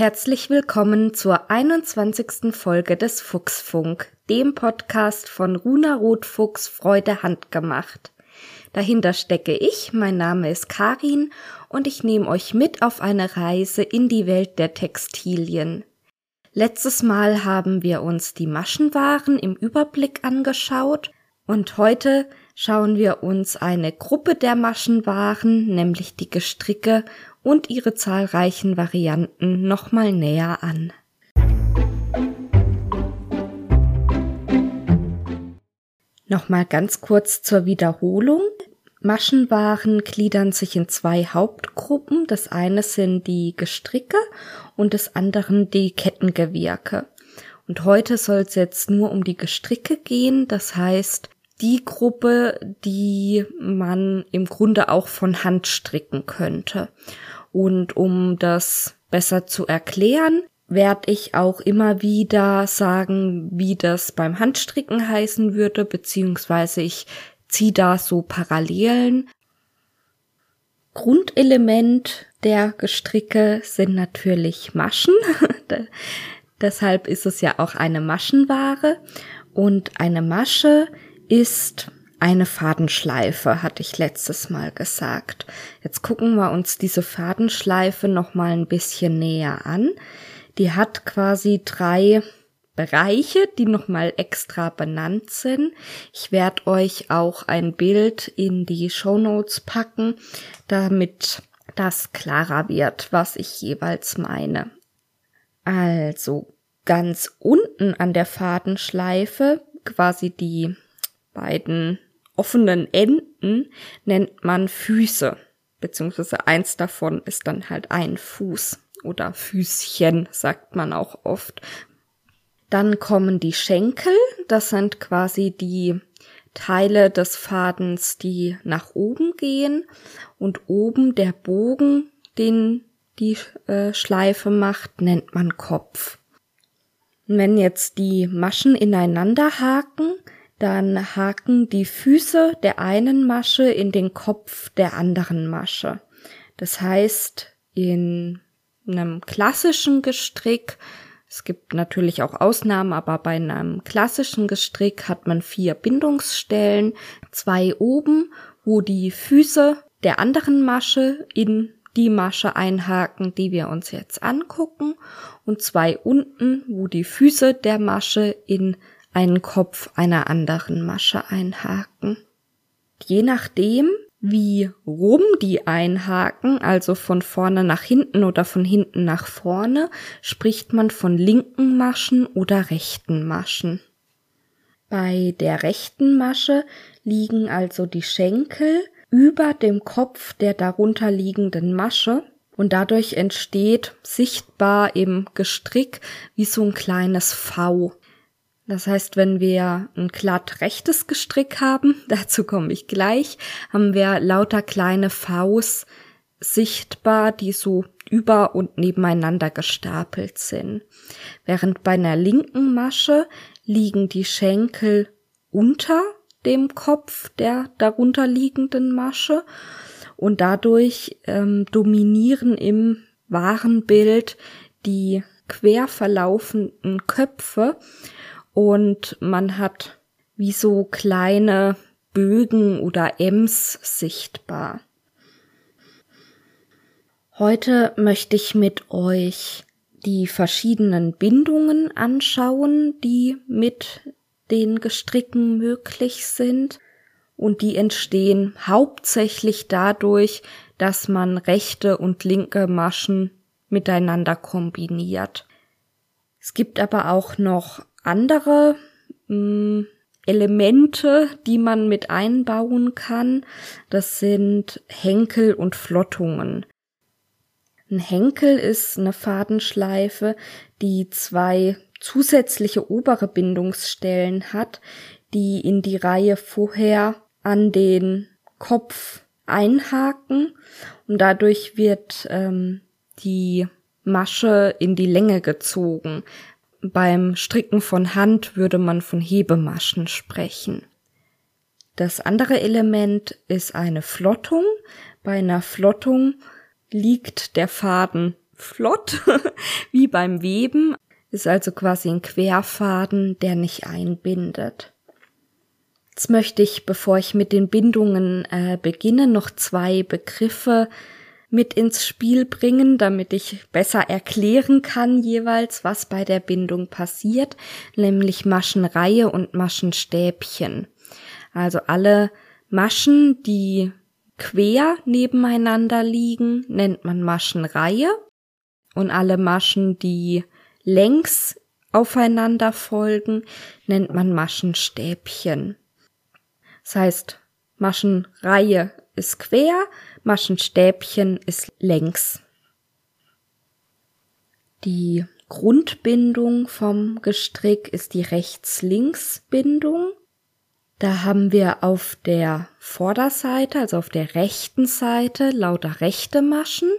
herzlich willkommen zur 21. Folge des Fuchsfunk, dem Podcast von Runa Rotfuchs Freude handgemacht. Dahinter stecke ich, mein Name ist Karin und ich nehme euch mit auf eine Reise in die Welt der Textilien. Letztes Mal haben wir uns die Maschenwaren im Überblick angeschaut und heute schauen wir uns eine Gruppe der Maschenwaren, nämlich die Gestricke und ihre zahlreichen Varianten nochmal näher an. Nochmal ganz kurz zur Wiederholung. Maschenwaren gliedern sich in zwei Hauptgruppen. Das eine sind die Gestricke und des anderen die Kettengewirke. Und heute soll es jetzt nur um die Gestricke gehen. Das heißt, die Gruppe, die man im Grunde auch von Hand stricken könnte. Und um das besser zu erklären, werde ich auch immer wieder sagen, wie das beim Handstricken heißen würde, beziehungsweise ich ziehe da so Parallelen. Grundelement der Gestricke sind natürlich Maschen. Deshalb ist es ja auch eine Maschenware. Und eine Masche ist eine Fadenschleife, hatte ich letztes Mal gesagt. Jetzt gucken wir uns diese Fadenschleife noch mal ein bisschen näher an. Die hat quasi drei Bereiche, die noch mal extra benannt sind. Ich werde euch auch ein Bild in die Show Notes packen, damit das klarer wird, was ich jeweils meine. Also ganz unten an der Fadenschleife, quasi die beiden offenen Enden nennt man Füße, beziehungsweise eins davon ist dann halt ein Fuß oder Füßchen, sagt man auch oft. Dann kommen die Schenkel, das sind quasi die Teile des Fadens, die nach oben gehen und oben der Bogen, den die äh, Schleife macht, nennt man Kopf. Wenn jetzt die Maschen ineinander haken, dann haken die Füße der einen Masche in den Kopf der anderen Masche. Das heißt, in einem klassischen Gestrick, es gibt natürlich auch Ausnahmen, aber bei einem klassischen Gestrick hat man vier Bindungsstellen, zwei oben, wo die Füße der anderen Masche in die Masche einhaken, die wir uns jetzt angucken, und zwei unten, wo die Füße der Masche in einen Kopf einer anderen Masche einhaken. Je nachdem, wie rum die einhaken, also von vorne nach hinten oder von hinten nach vorne, spricht man von linken Maschen oder rechten Maschen. Bei der rechten Masche liegen also die Schenkel über dem Kopf der darunter liegenden Masche und dadurch entsteht sichtbar im Gestrick wie so ein kleines V. Das heißt, wenn wir ein glatt rechtes Gestrick haben, dazu komme ich gleich, haben wir lauter kleine Vs sichtbar, die so über und nebeneinander gestapelt sind. Während bei einer linken Masche liegen die Schenkel unter dem Kopf der darunter liegenden Masche und dadurch ähm, dominieren im wahren Bild die quer verlaufenden Köpfe und man hat wie so kleine Bögen oder Ems sichtbar. Heute möchte ich mit euch die verschiedenen Bindungen anschauen, die mit den Gestricken möglich sind und die entstehen hauptsächlich dadurch, dass man rechte und linke Maschen miteinander kombiniert. Es gibt aber auch noch andere hm, Elemente, die man mit einbauen kann. Das sind Henkel und Flottungen. Ein Henkel ist eine Fadenschleife, die zwei zusätzliche obere Bindungsstellen hat, die in die Reihe vorher an den Kopf einhaken und dadurch wird ähm, die Masche in die Länge gezogen. Beim Stricken von Hand würde man von Hebemaschen sprechen. Das andere Element ist eine Flottung. Bei einer Flottung liegt der Faden flott wie beim Weben, ist also quasi ein Querfaden, der nicht einbindet. Jetzt möchte ich, bevor ich mit den Bindungen äh, beginne, noch zwei Begriffe mit ins Spiel bringen, damit ich besser erklären kann jeweils, was bei der Bindung passiert, nämlich Maschenreihe und Maschenstäbchen. Also alle Maschen, die quer nebeneinander liegen, nennt man Maschenreihe und alle Maschen, die längs aufeinander folgen, nennt man Maschenstäbchen. Das heißt, Maschenreihe ist quer, Maschenstäbchen ist längs. Die Grundbindung vom Gestrick ist die Rechts-Links-Bindung. Da haben wir auf der Vorderseite, also auf der rechten Seite, lauter rechte Maschen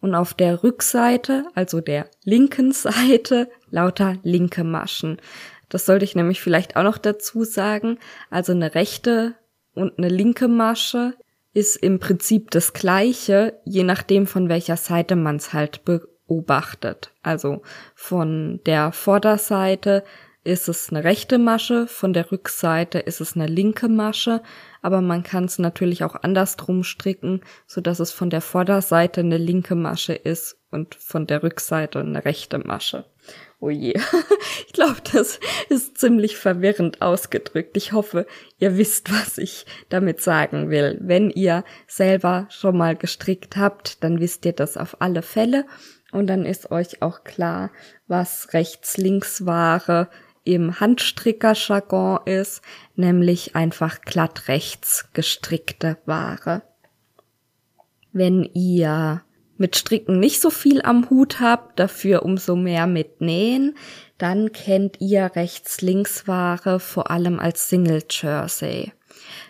und auf der Rückseite, also der linken Seite, lauter linke Maschen. Das sollte ich nämlich vielleicht auch noch dazu sagen. Also eine rechte und eine linke Masche ist im Prinzip das gleiche, je nachdem von welcher Seite man es halt beobachtet. Also von der Vorderseite ist es eine rechte Masche, von der Rückseite ist es eine linke Masche, aber man kann es natürlich auch andersrum stricken, so dass es von der Vorderseite eine linke Masche ist und von der Rückseite eine rechte Masche. Oh je. Ich glaube, das ist ziemlich verwirrend ausgedrückt. Ich hoffe, ihr wisst, was ich damit sagen will. Wenn ihr selber schon mal gestrickt habt, dann wisst ihr das auf alle Fälle. Und dann ist euch auch klar, was rechts-links-Ware im Handstricker-Jargon ist, nämlich einfach glatt rechts gestrickte Ware. Wenn ihr mit Stricken nicht so viel am Hut habt, dafür umso mehr mit Nähen, dann kennt ihr Rechts-Links-Ware vor allem als Single Jersey.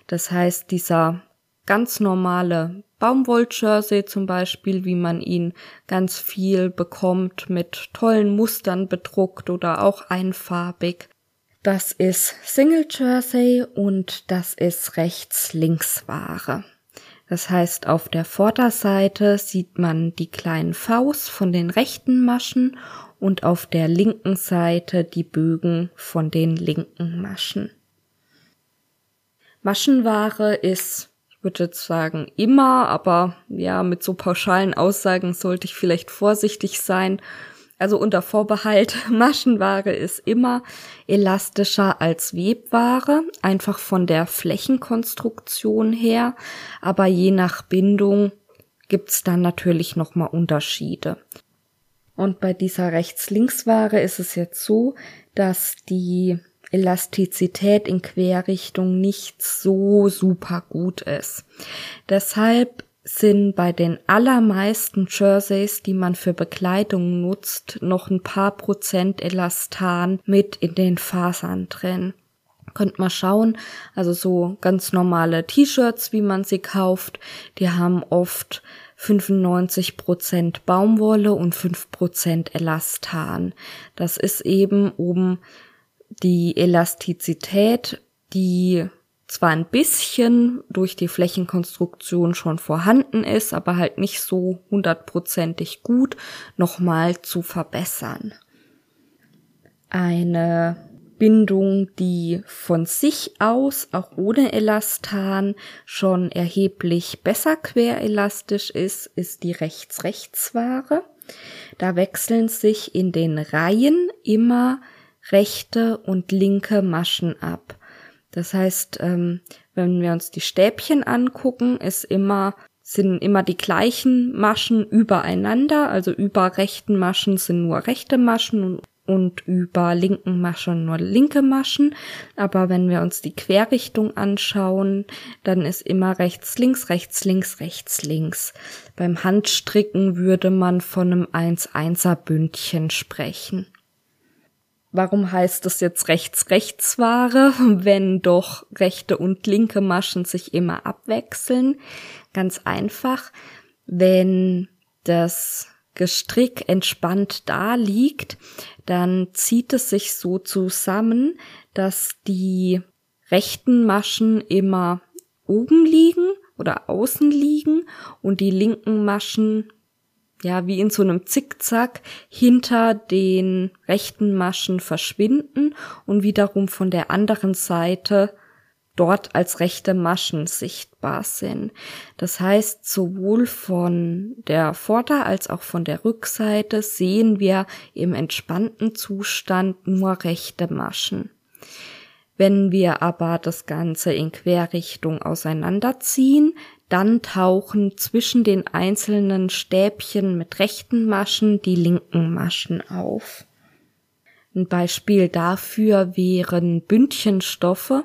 Das heißt, dieser ganz normale Baumwoll-Jersey zum Beispiel, wie man ihn ganz viel bekommt, mit tollen Mustern bedruckt oder auch einfarbig. Das ist Single Jersey und das ist Rechts-Links-Ware. Das heißt, auf der Vorderseite sieht man die kleinen Faust von den rechten Maschen und auf der linken Seite die Bögen von den linken Maschen. Maschenware ist, ich würde jetzt sagen, immer, aber ja, mit so pauschalen Aussagen sollte ich vielleicht vorsichtig sein, also unter Vorbehalt, Maschenware ist immer elastischer als Webware, einfach von der Flächenkonstruktion her, aber je nach Bindung gibt's dann natürlich nochmal Unterschiede. Und bei dieser Rechts-Links-Ware ist es jetzt so, dass die Elastizität in Querrichtung nicht so super gut ist. Deshalb sind bei den allermeisten Jerseys, die man für Bekleidung nutzt, noch ein paar Prozent Elastan mit in den Fasern drin. Könnt mal schauen, also so ganz normale T-Shirts, wie man sie kauft, die haben oft 95 Prozent Baumwolle und 5 Prozent Elastan. Das ist eben oben die Elastizität, die zwar ein bisschen durch die Flächenkonstruktion schon vorhanden ist, aber halt nicht so hundertprozentig gut, nochmal zu verbessern. Eine Bindung, die von sich aus, auch ohne Elastan, schon erheblich besser querelastisch ist, ist die Rechts-Rechts-Ware. Da wechseln sich in den Reihen immer rechte und linke Maschen ab. Das heißt, ähm, wenn wir uns die Stäbchen angucken, ist immer sind immer die gleichen Maschen übereinander, also über rechten Maschen sind nur rechte Maschen und, und über linken Maschen nur linke Maschen. Aber wenn wir uns die Querrichtung anschauen, dann ist immer rechts, links, rechts, links, rechts, links. Beim Handstricken würde man von einem 1-1er Bündchen sprechen. Warum heißt es jetzt rechts-rechts-Ware, wenn doch rechte und linke Maschen sich immer abwechseln? Ganz einfach, wenn das Gestrick entspannt da liegt, dann zieht es sich so zusammen, dass die rechten Maschen immer oben liegen oder außen liegen und die linken Maschen ja, wie in so einem Zickzack hinter den rechten Maschen verschwinden und wiederum von der anderen Seite dort als rechte Maschen sichtbar sind. Das heißt, sowohl von der Vorder- als auch von der Rückseite sehen wir im entspannten Zustand nur rechte Maschen. Wenn wir aber das Ganze in Querrichtung auseinanderziehen, dann tauchen zwischen den einzelnen Stäbchen mit rechten Maschen die linken Maschen auf. Ein Beispiel dafür wären Bündchenstoffe.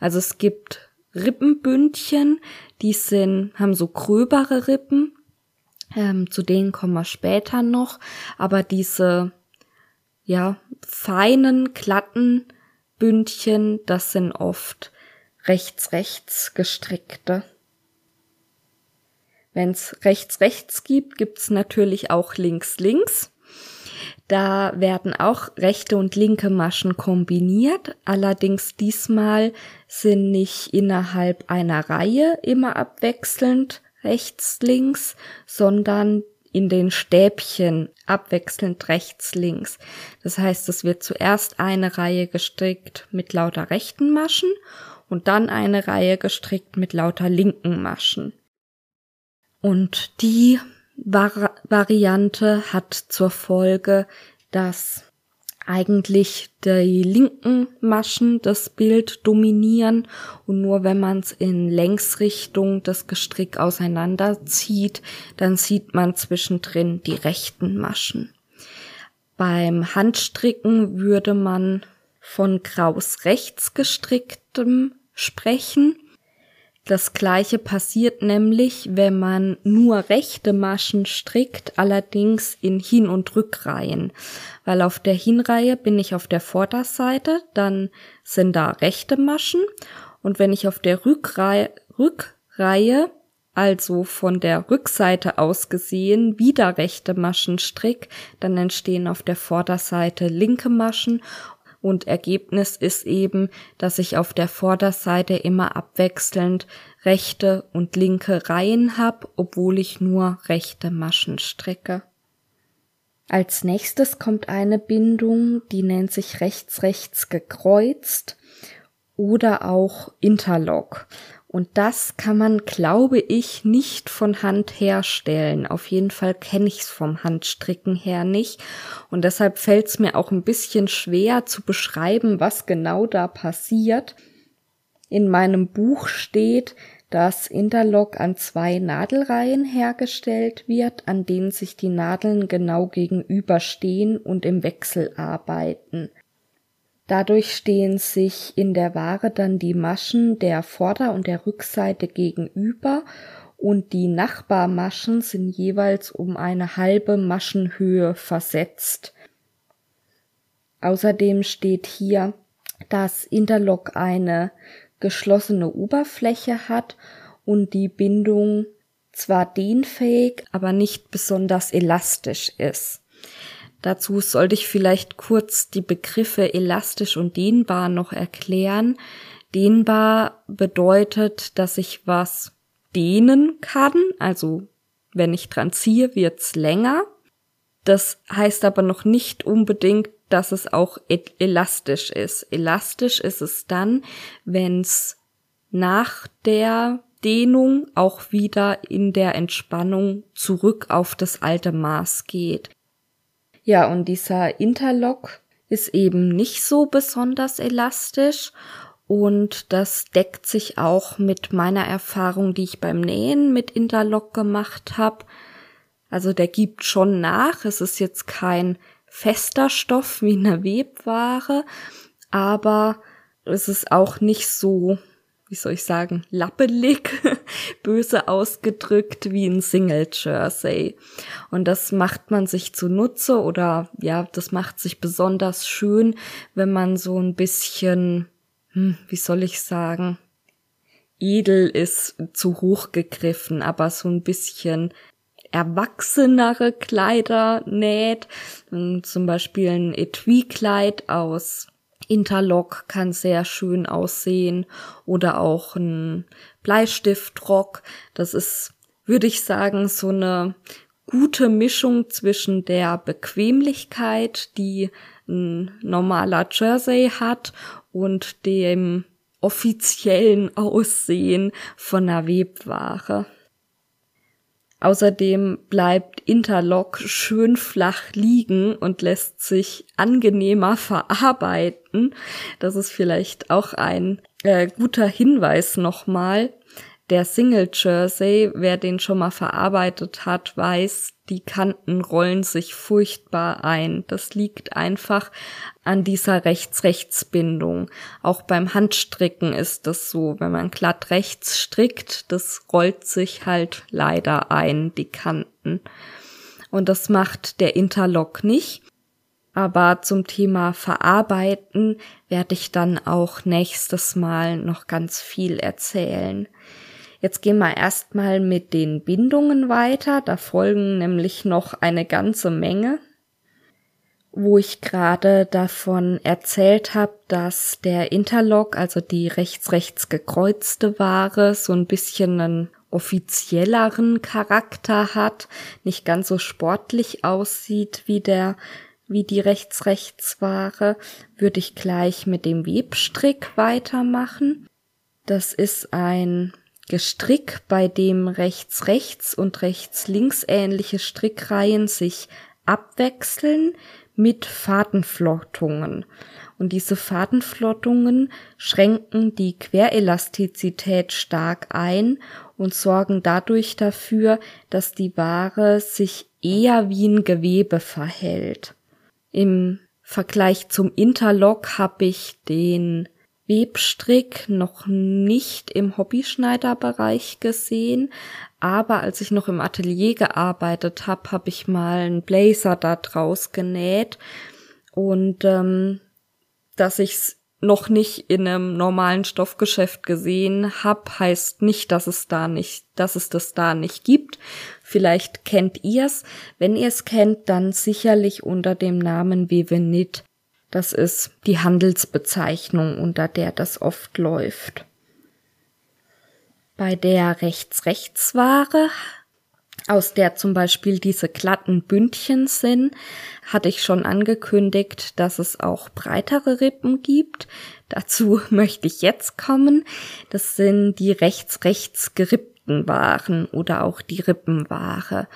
Also es gibt Rippenbündchen, die sind, haben so gröbere Rippen. Ähm, zu denen kommen wir später noch. Aber diese, ja, feinen, glatten Bündchen, das sind oft rechts-rechts gestrickte. Wenn es rechts-rechts gibt, gibt's natürlich auch links-links. Da werden auch rechte und linke Maschen kombiniert. Allerdings diesmal sind nicht innerhalb einer Reihe immer abwechselnd rechts, links, sondern in den Stäbchen abwechselnd rechts, links. Das heißt, es wird zuerst eine Reihe gestrickt mit lauter rechten Maschen und dann eine Reihe gestrickt mit lauter linken Maschen. Und die Vari Variante hat zur Folge, dass eigentlich die linken Maschen das Bild dominieren und nur wenn man es in Längsrichtung das Gestrick auseinanderzieht, dann sieht man zwischendrin die rechten Maschen. Beim Handstricken würde man von kraus rechts gestricktem sprechen das gleiche passiert nämlich, wenn man nur rechte Maschen strickt, allerdings in Hin- und Rückreihen. Weil auf der Hinreihe bin ich auf der Vorderseite, dann sind da rechte Maschen. Und wenn ich auf der Rückreihe, Rückreihe also von der Rückseite aus gesehen wieder rechte Maschen strick, dann entstehen auf der Vorderseite linke Maschen und Ergebnis ist eben, dass ich auf der Vorderseite immer abwechselnd rechte und linke Reihen habe, obwohl ich nur rechte Maschen strecke. Als nächstes kommt eine Bindung, die nennt sich rechts-rechts gekreuzt oder auch Interlock. Und das kann man, glaube ich, nicht von Hand herstellen. Auf jeden Fall kenne ich es vom Handstricken her nicht. Und deshalb fällt es mir auch ein bisschen schwer zu beschreiben, was genau da passiert. In meinem Buch steht, dass Interlock an zwei Nadelreihen hergestellt wird, an denen sich die Nadeln genau gegenüberstehen und im Wechsel arbeiten. Dadurch stehen sich in der Ware dann die Maschen der Vorder- und der Rückseite gegenüber und die Nachbarmaschen sind jeweils um eine halbe Maschenhöhe versetzt. Außerdem steht hier, dass Interlock eine geschlossene Oberfläche hat und die Bindung zwar dehnfähig, aber nicht besonders elastisch ist. Dazu sollte ich vielleicht kurz die Begriffe elastisch und dehnbar noch erklären. Dehnbar bedeutet, dass ich was dehnen kann, also wenn ich dran ziehe, wird's länger. Das heißt aber noch nicht unbedingt, dass es auch elastisch ist. Elastisch ist es dann, wenn's nach der Dehnung auch wieder in der Entspannung zurück auf das alte Maß geht. Ja, und dieser Interlock ist eben nicht so besonders elastisch und das deckt sich auch mit meiner Erfahrung, die ich beim Nähen mit Interlock gemacht habe. Also der gibt schon nach. Es ist jetzt kein fester Stoff wie eine Webware, aber es ist auch nicht so wie soll ich sagen, lappelig, böse ausgedrückt wie ein Single Jersey. Und das macht man sich zunutze oder ja, das macht sich besonders schön, wenn man so ein bisschen, hm, wie soll ich sagen, edel ist zu hoch gegriffen, aber so ein bisschen erwachsenere Kleider näht. Zum Beispiel ein Etui-Kleid aus Interlock kann sehr schön aussehen oder auch ein Bleistiftrock. Das ist, würde ich sagen, so eine gute Mischung zwischen der Bequemlichkeit, die ein normaler Jersey hat, und dem offiziellen Aussehen von einer Webware. Außerdem bleibt Interlock schön flach liegen und lässt sich angenehmer verarbeiten. Das ist vielleicht auch ein äh, guter Hinweis nochmal. Der Single Jersey, wer den schon mal verarbeitet hat, weiß, die Kanten rollen sich furchtbar ein. Das liegt einfach an dieser Rechts-Rechts-Bindung. Auch beim Handstricken ist das so. Wenn man glatt rechts strickt, das rollt sich halt leider ein, die Kanten. Und das macht der Interlock nicht. Aber zum Thema Verarbeiten werde ich dann auch nächstes Mal noch ganz viel erzählen. Jetzt gehen wir erstmal mit den Bindungen weiter. Da folgen nämlich noch eine ganze Menge. Wo ich gerade davon erzählt habe, dass der Interlock, also die rechts-rechts gekreuzte Ware, so ein bisschen einen offizielleren Charakter hat, nicht ganz so sportlich aussieht wie der wie die Rechts-Rechts-Ware, würde ich gleich mit dem Webstrick weitermachen. Das ist ein Gestrick, bei dem rechts rechts und rechts links ähnliche Strickreihen sich abwechseln mit Fadenflottungen. Und diese Fadenflottungen schränken die Querelastizität stark ein und sorgen dadurch dafür, dass die Ware sich eher wie ein Gewebe verhält. Im Vergleich zum Interlock habe ich den Webstrick noch nicht im Hobbyschneiderbereich gesehen, aber als ich noch im Atelier gearbeitet habe, habe ich mal einen Blazer da draus genäht und ähm, dass ich's noch nicht in einem normalen Stoffgeschäft gesehen habe, heißt nicht, dass es da nicht, dass es das da nicht gibt. Vielleicht kennt ihr's. Wenn ihr es kennt, dann sicherlich unter dem Namen Wevenit. Das ist die Handelsbezeichnung, unter der das oft läuft. Bei der Rechts-Rechts-Ware, aus der zum Beispiel diese glatten Bündchen sind, hatte ich schon angekündigt, dass es auch breitere Rippen gibt. Dazu möchte ich jetzt kommen. Das sind die rechts-rechts gerippten Waren oder auch die Rippenware.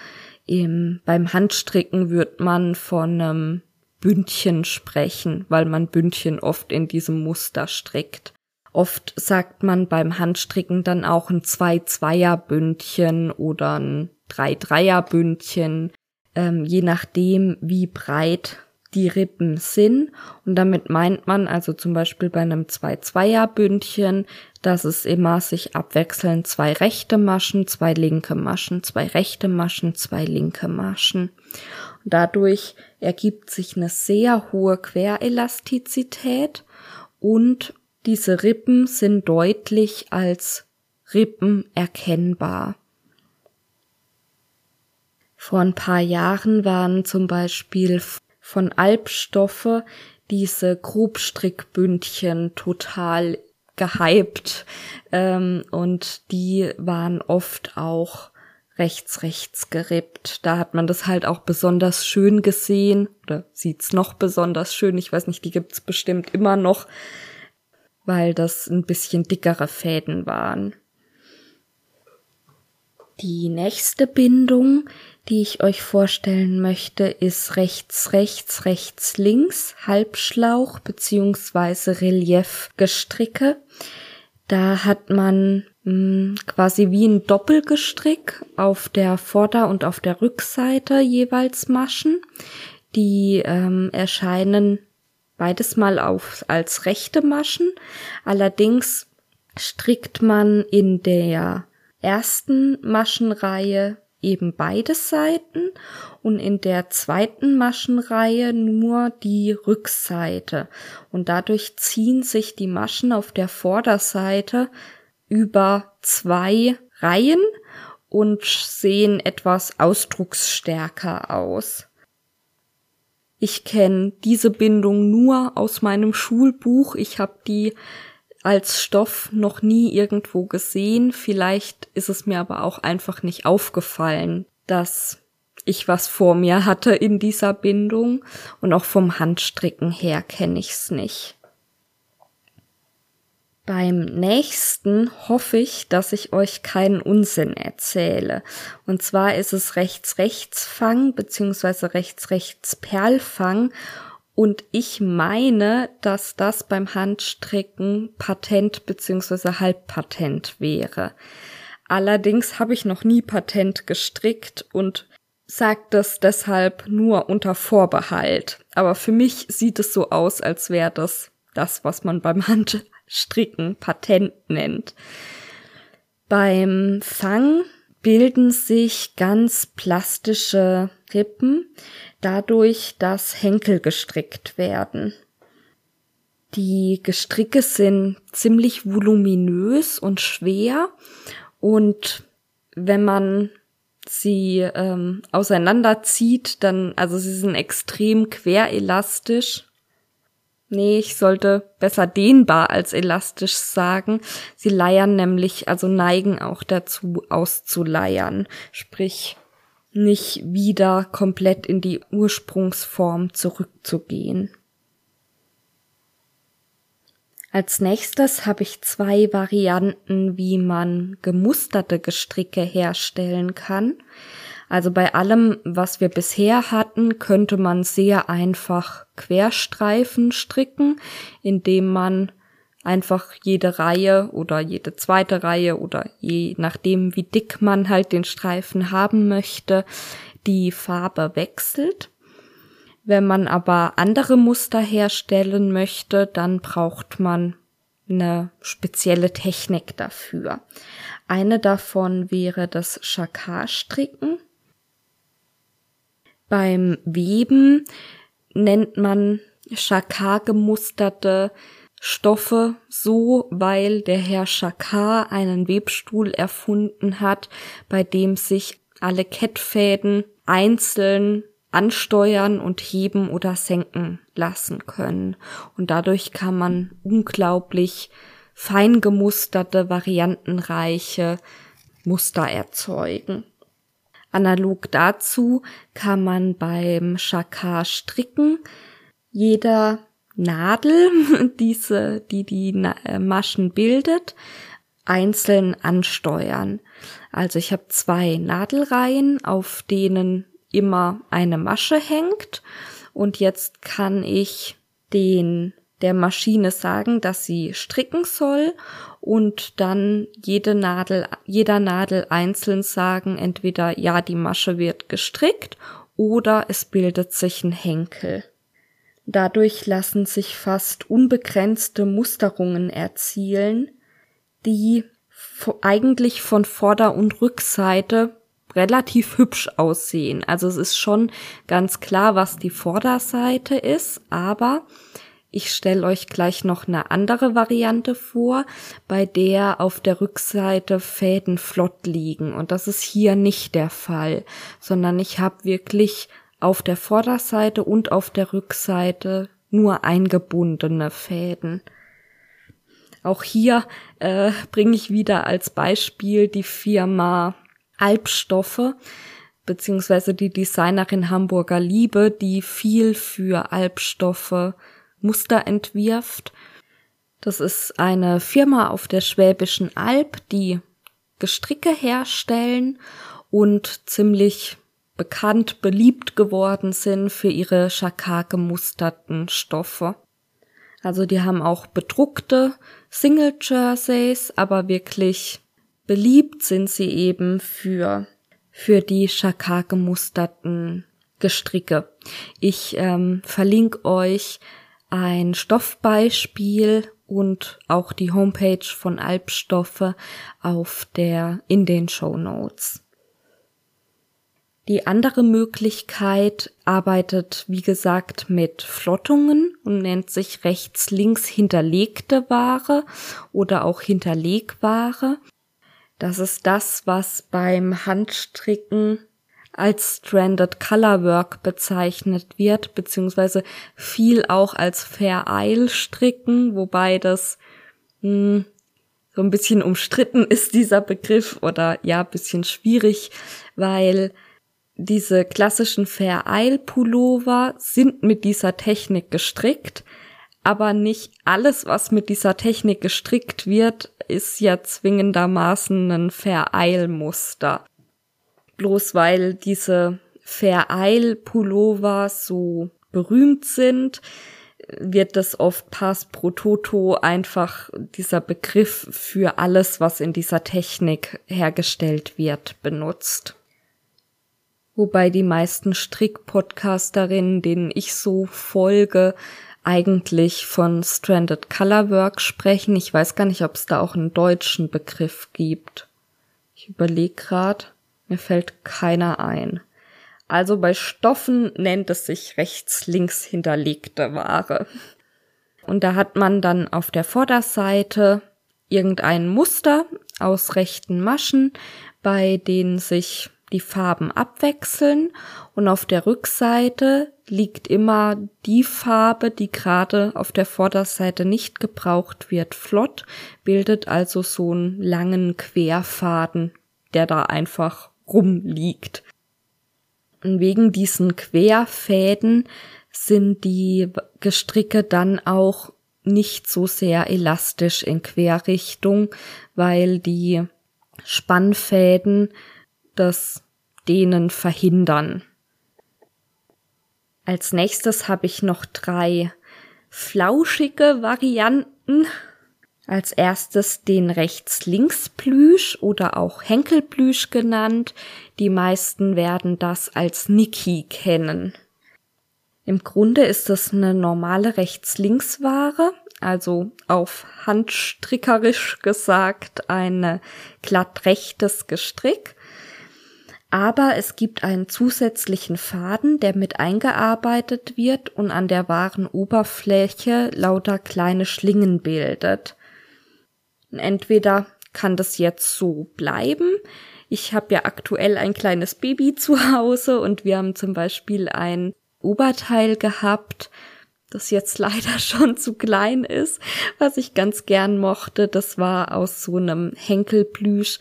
Im, beim Handstricken wird man von einem Bündchen sprechen, weil man Bündchen oft in diesem Muster strickt. Oft sagt man beim Handstricken dann auch ein Zwei-Zweier-Bündchen oder ein Drei-Dreier-Bündchen, ähm, je nachdem, wie breit die Rippen sind. Und damit meint man also zum Beispiel bei einem Zwei-Zweier-Bündchen, dass es immer sich abwechseln zwei rechte Maschen, zwei linke Maschen, zwei rechte Maschen, zwei linke Maschen. Dadurch ergibt sich eine sehr hohe Querelastizität und diese Rippen sind deutlich als Rippen erkennbar. Vor ein paar Jahren waren zum Beispiel von Albstoffe diese Grobstrickbündchen total gehypt ähm, und die waren oft auch rechts, rechts gerippt. Da hat man das halt auch besonders schön gesehen oder sieht's noch besonders schön. Ich weiß nicht, die gibt's bestimmt immer noch, weil das ein bisschen dickere Fäden waren. Die nächste Bindung, die ich euch vorstellen möchte, ist rechts, rechts, rechts, links, Halbschlauch beziehungsweise Reliefgestricke. Da hat man quasi wie ein Doppelgestrick auf der Vorder- und auf der Rückseite jeweils Maschen. Die ähm, erscheinen beides mal auf, als rechte Maschen. Allerdings strickt man in der ersten Maschenreihe eben beide Seiten und in der zweiten Maschenreihe nur die Rückseite. Und dadurch ziehen sich die Maschen auf der Vorderseite über zwei Reihen und sehen etwas ausdrucksstärker aus. Ich kenne diese Bindung nur aus meinem Schulbuch. Ich habe die als Stoff noch nie irgendwo gesehen. Vielleicht ist es mir aber auch einfach nicht aufgefallen, dass ich was vor mir hatte in dieser Bindung und auch vom Handstricken her kenne ich's nicht. Beim nächsten hoffe ich, dass ich euch keinen Unsinn erzähle. Und zwar ist es Rechts-Rechts-Fang beziehungsweise Rechts-Rechts-Perlfang. Und ich meine, dass das beim Handstricken Patent beziehungsweise Halbpatent wäre. Allerdings habe ich noch nie Patent gestrickt und sagt das deshalb nur unter Vorbehalt. Aber für mich sieht es so aus, als wäre das das, was man beim Hand Stricken Patent nennt. Beim Fang bilden sich ganz plastische Rippen dadurch, dass Henkel gestrickt werden. Die Gestricke sind ziemlich voluminös und schwer und wenn man sie ähm, auseinanderzieht, dann, also sie sind extrem querelastisch Nee, ich sollte besser dehnbar als elastisch sagen. Sie leiern nämlich, also neigen auch dazu auszuleiern, sprich nicht wieder komplett in die Ursprungsform zurückzugehen. Als nächstes habe ich zwei Varianten, wie man gemusterte Gestricke herstellen kann. Also bei allem, was wir bisher hatten, könnte man sehr einfach Querstreifen stricken, indem man einfach jede Reihe oder jede zweite Reihe oder je nachdem, wie dick man halt den Streifen haben möchte, die Farbe wechselt. Wenn man aber andere Muster herstellen möchte, dann braucht man eine spezielle Technik dafür. Eine davon wäre das Chakar-Stricken. Beim Weben nennt man Chakar gemusterte Stoffe so, weil der Herr Chakar einen Webstuhl erfunden hat, bei dem sich alle Kettfäden einzeln ansteuern und heben oder senken lassen können. Und dadurch kann man unglaublich fein gemusterte, variantenreiche Muster erzeugen. Analog dazu kann man beim Chakar stricken. Jeder Nadel, diese, die die äh, Maschen bildet, einzeln ansteuern. Also ich habe zwei Nadelreihen, auf denen immer eine Masche hängt und jetzt kann ich den der Maschine sagen, dass sie stricken soll und dann jede Nadel, jeder Nadel einzeln sagen, entweder ja, die Masche wird gestrickt oder es bildet sich ein Henkel. Dadurch lassen sich fast unbegrenzte Musterungen erzielen, die eigentlich von Vorder- und Rückseite relativ hübsch aussehen. Also es ist schon ganz klar, was die Vorderseite ist, aber ich stelle euch gleich noch eine andere Variante vor, bei der auf der Rückseite Fäden flott liegen. Und das ist hier nicht der Fall, sondern ich habe wirklich auf der Vorderseite und auf der Rückseite nur eingebundene Fäden. Auch hier äh, bringe ich wieder als Beispiel die Firma Albstoffe beziehungsweise die Designerin Hamburger Liebe, die viel für Albstoffe Muster entwirft. Das ist eine Firma auf der Schwäbischen Alb, die Gestricke herstellen und ziemlich bekannt, beliebt geworden sind für ihre Chakar gemusterten Stoffe. Also die haben auch bedruckte Single Jerseys, aber wirklich beliebt sind sie eben für, für die Chakar gemusterten Gestricke. Ich ähm, verlinke euch ein Stoffbeispiel und auch die Homepage von Albstoffe auf der, in den Show Notes. Die andere Möglichkeit arbeitet, wie gesagt, mit Flottungen und nennt sich rechts-links hinterlegte Ware oder auch Hinterlegware. Das ist das, was beim Handstricken als Stranded Colorwork bezeichnet wird, beziehungsweise viel auch als Fair Isle stricken, wobei das mh, hm, so ein bisschen umstritten ist, dieser Begriff, oder ja, bisschen schwierig, weil diese klassischen Fair-Eil-Pullover sind mit dieser Technik gestrickt, aber nicht alles, was mit dieser Technik gestrickt wird, ist ja zwingendermaßen ein Fair-Eil-Muster. Bloß weil diese Fair-Eil-Pullover so berühmt sind, wird das oft Pass pro Toto einfach dieser Begriff für alles, was in dieser Technik hergestellt wird, benutzt. Wobei die meisten Strick-Podcasterinnen, denen ich so folge, eigentlich von Stranded Colorwork sprechen. Ich weiß gar nicht, ob es da auch einen deutschen Begriff gibt. Ich überlege gerade, mir fällt keiner ein. Also bei Stoffen nennt es sich rechts-links hinterlegte Ware. Und da hat man dann auf der Vorderseite irgendein Muster aus rechten Maschen, bei denen sich die Farben abwechseln und auf der Rückseite liegt immer die Farbe, die gerade auf der Vorderseite nicht gebraucht wird, flott, bildet also so einen langen Querfaden, der da einfach rumliegt. Und wegen diesen Querfäden sind die Gestricke dann auch nicht so sehr elastisch in Querrichtung, weil die Spannfäden das Dehnen verhindern. Als nächstes habe ich noch drei flauschige Varianten als erstes den Rechts-Links-Plüsch oder auch Henkelplüsch genannt. Die meisten werden das als Niki kennen. Im Grunde ist es eine normale Rechts-Links-Ware, also auf handstrickerisch gesagt eine glatt rechtes Gestrick. Aber es gibt einen zusätzlichen Faden, der mit eingearbeitet wird und an der wahren Oberfläche lauter kleine Schlingen bildet. Entweder kann das jetzt so bleiben. Ich habe ja aktuell ein kleines Baby zu Hause und wir haben zum Beispiel ein Oberteil gehabt, das jetzt leider schon zu klein ist, was ich ganz gern mochte. Das war aus so einem Henkelplüsch.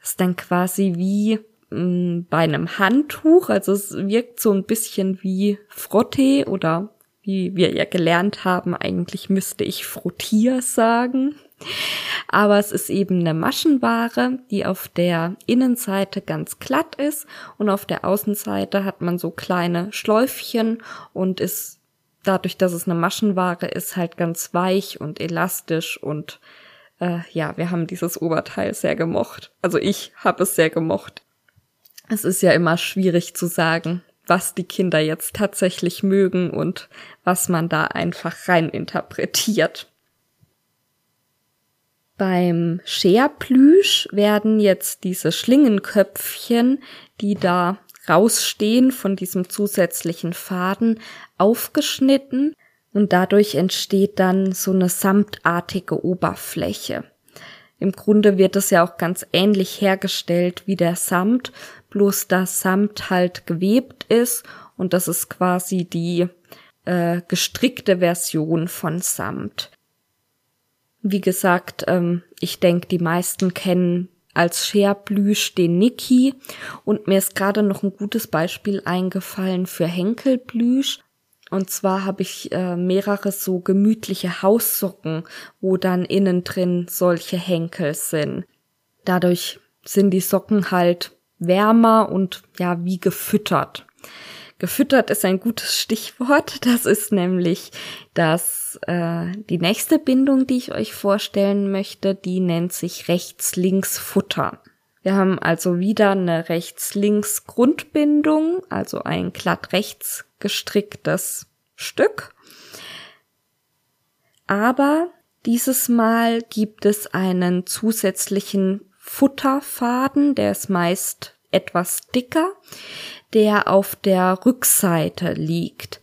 Das ist dann quasi wie mm, bei einem Handtuch. Also es wirkt so ein bisschen wie Frottee oder wie wir ja gelernt haben, eigentlich müsste ich Frottier sagen. Aber es ist eben eine Maschenware, die auf der Innenseite ganz glatt ist und auf der Außenseite hat man so kleine Schläufchen und ist dadurch, dass es eine Maschenware ist, halt ganz weich und elastisch und äh, ja, wir haben dieses Oberteil sehr gemocht. Also ich habe es sehr gemocht. Es ist ja immer schwierig zu sagen, was die Kinder jetzt tatsächlich mögen und was man da einfach rein interpretiert. Beim Scherplüsch werden jetzt diese Schlingenköpfchen, die da rausstehen von diesem zusätzlichen Faden, aufgeschnitten und dadurch entsteht dann so eine samtartige Oberfläche. Im Grunde wird es ja auch ganz ähnlich hergestellt wie der Samt, bloß dass Samt halt gewebt ist und das ist quasi die äh, gestrickte Version von Samt. Wie gesagt, ähm, ich denke, die meisten kennen als Scherblüsch den Niki und mir ist gerade noch ein gutes Beispiel eingefallen für Henkelblüsch. Und zwar habe ich äh, mehrere so gemütliche Haussocken, wo dann innen drin solche Henkel sind. Dadurch sind die Socken halt wärmer und ja wie gefüttert. Gefüttert ist ein gutes Stichwort. Das ist nämlich das äh, die nächste Bindung, die ich euch vorstellen möchte. Die nennt sich Rechts-Links-Futter. Wir haben also wieder eine Rechts-Links-Grundbindung, also ein glatt rechts gestricktes Stück. Aber dieses Mal gibt es einen zusätzlichen Futterfaden, der ist meist etwas dicker der auf der Rückseite liegt.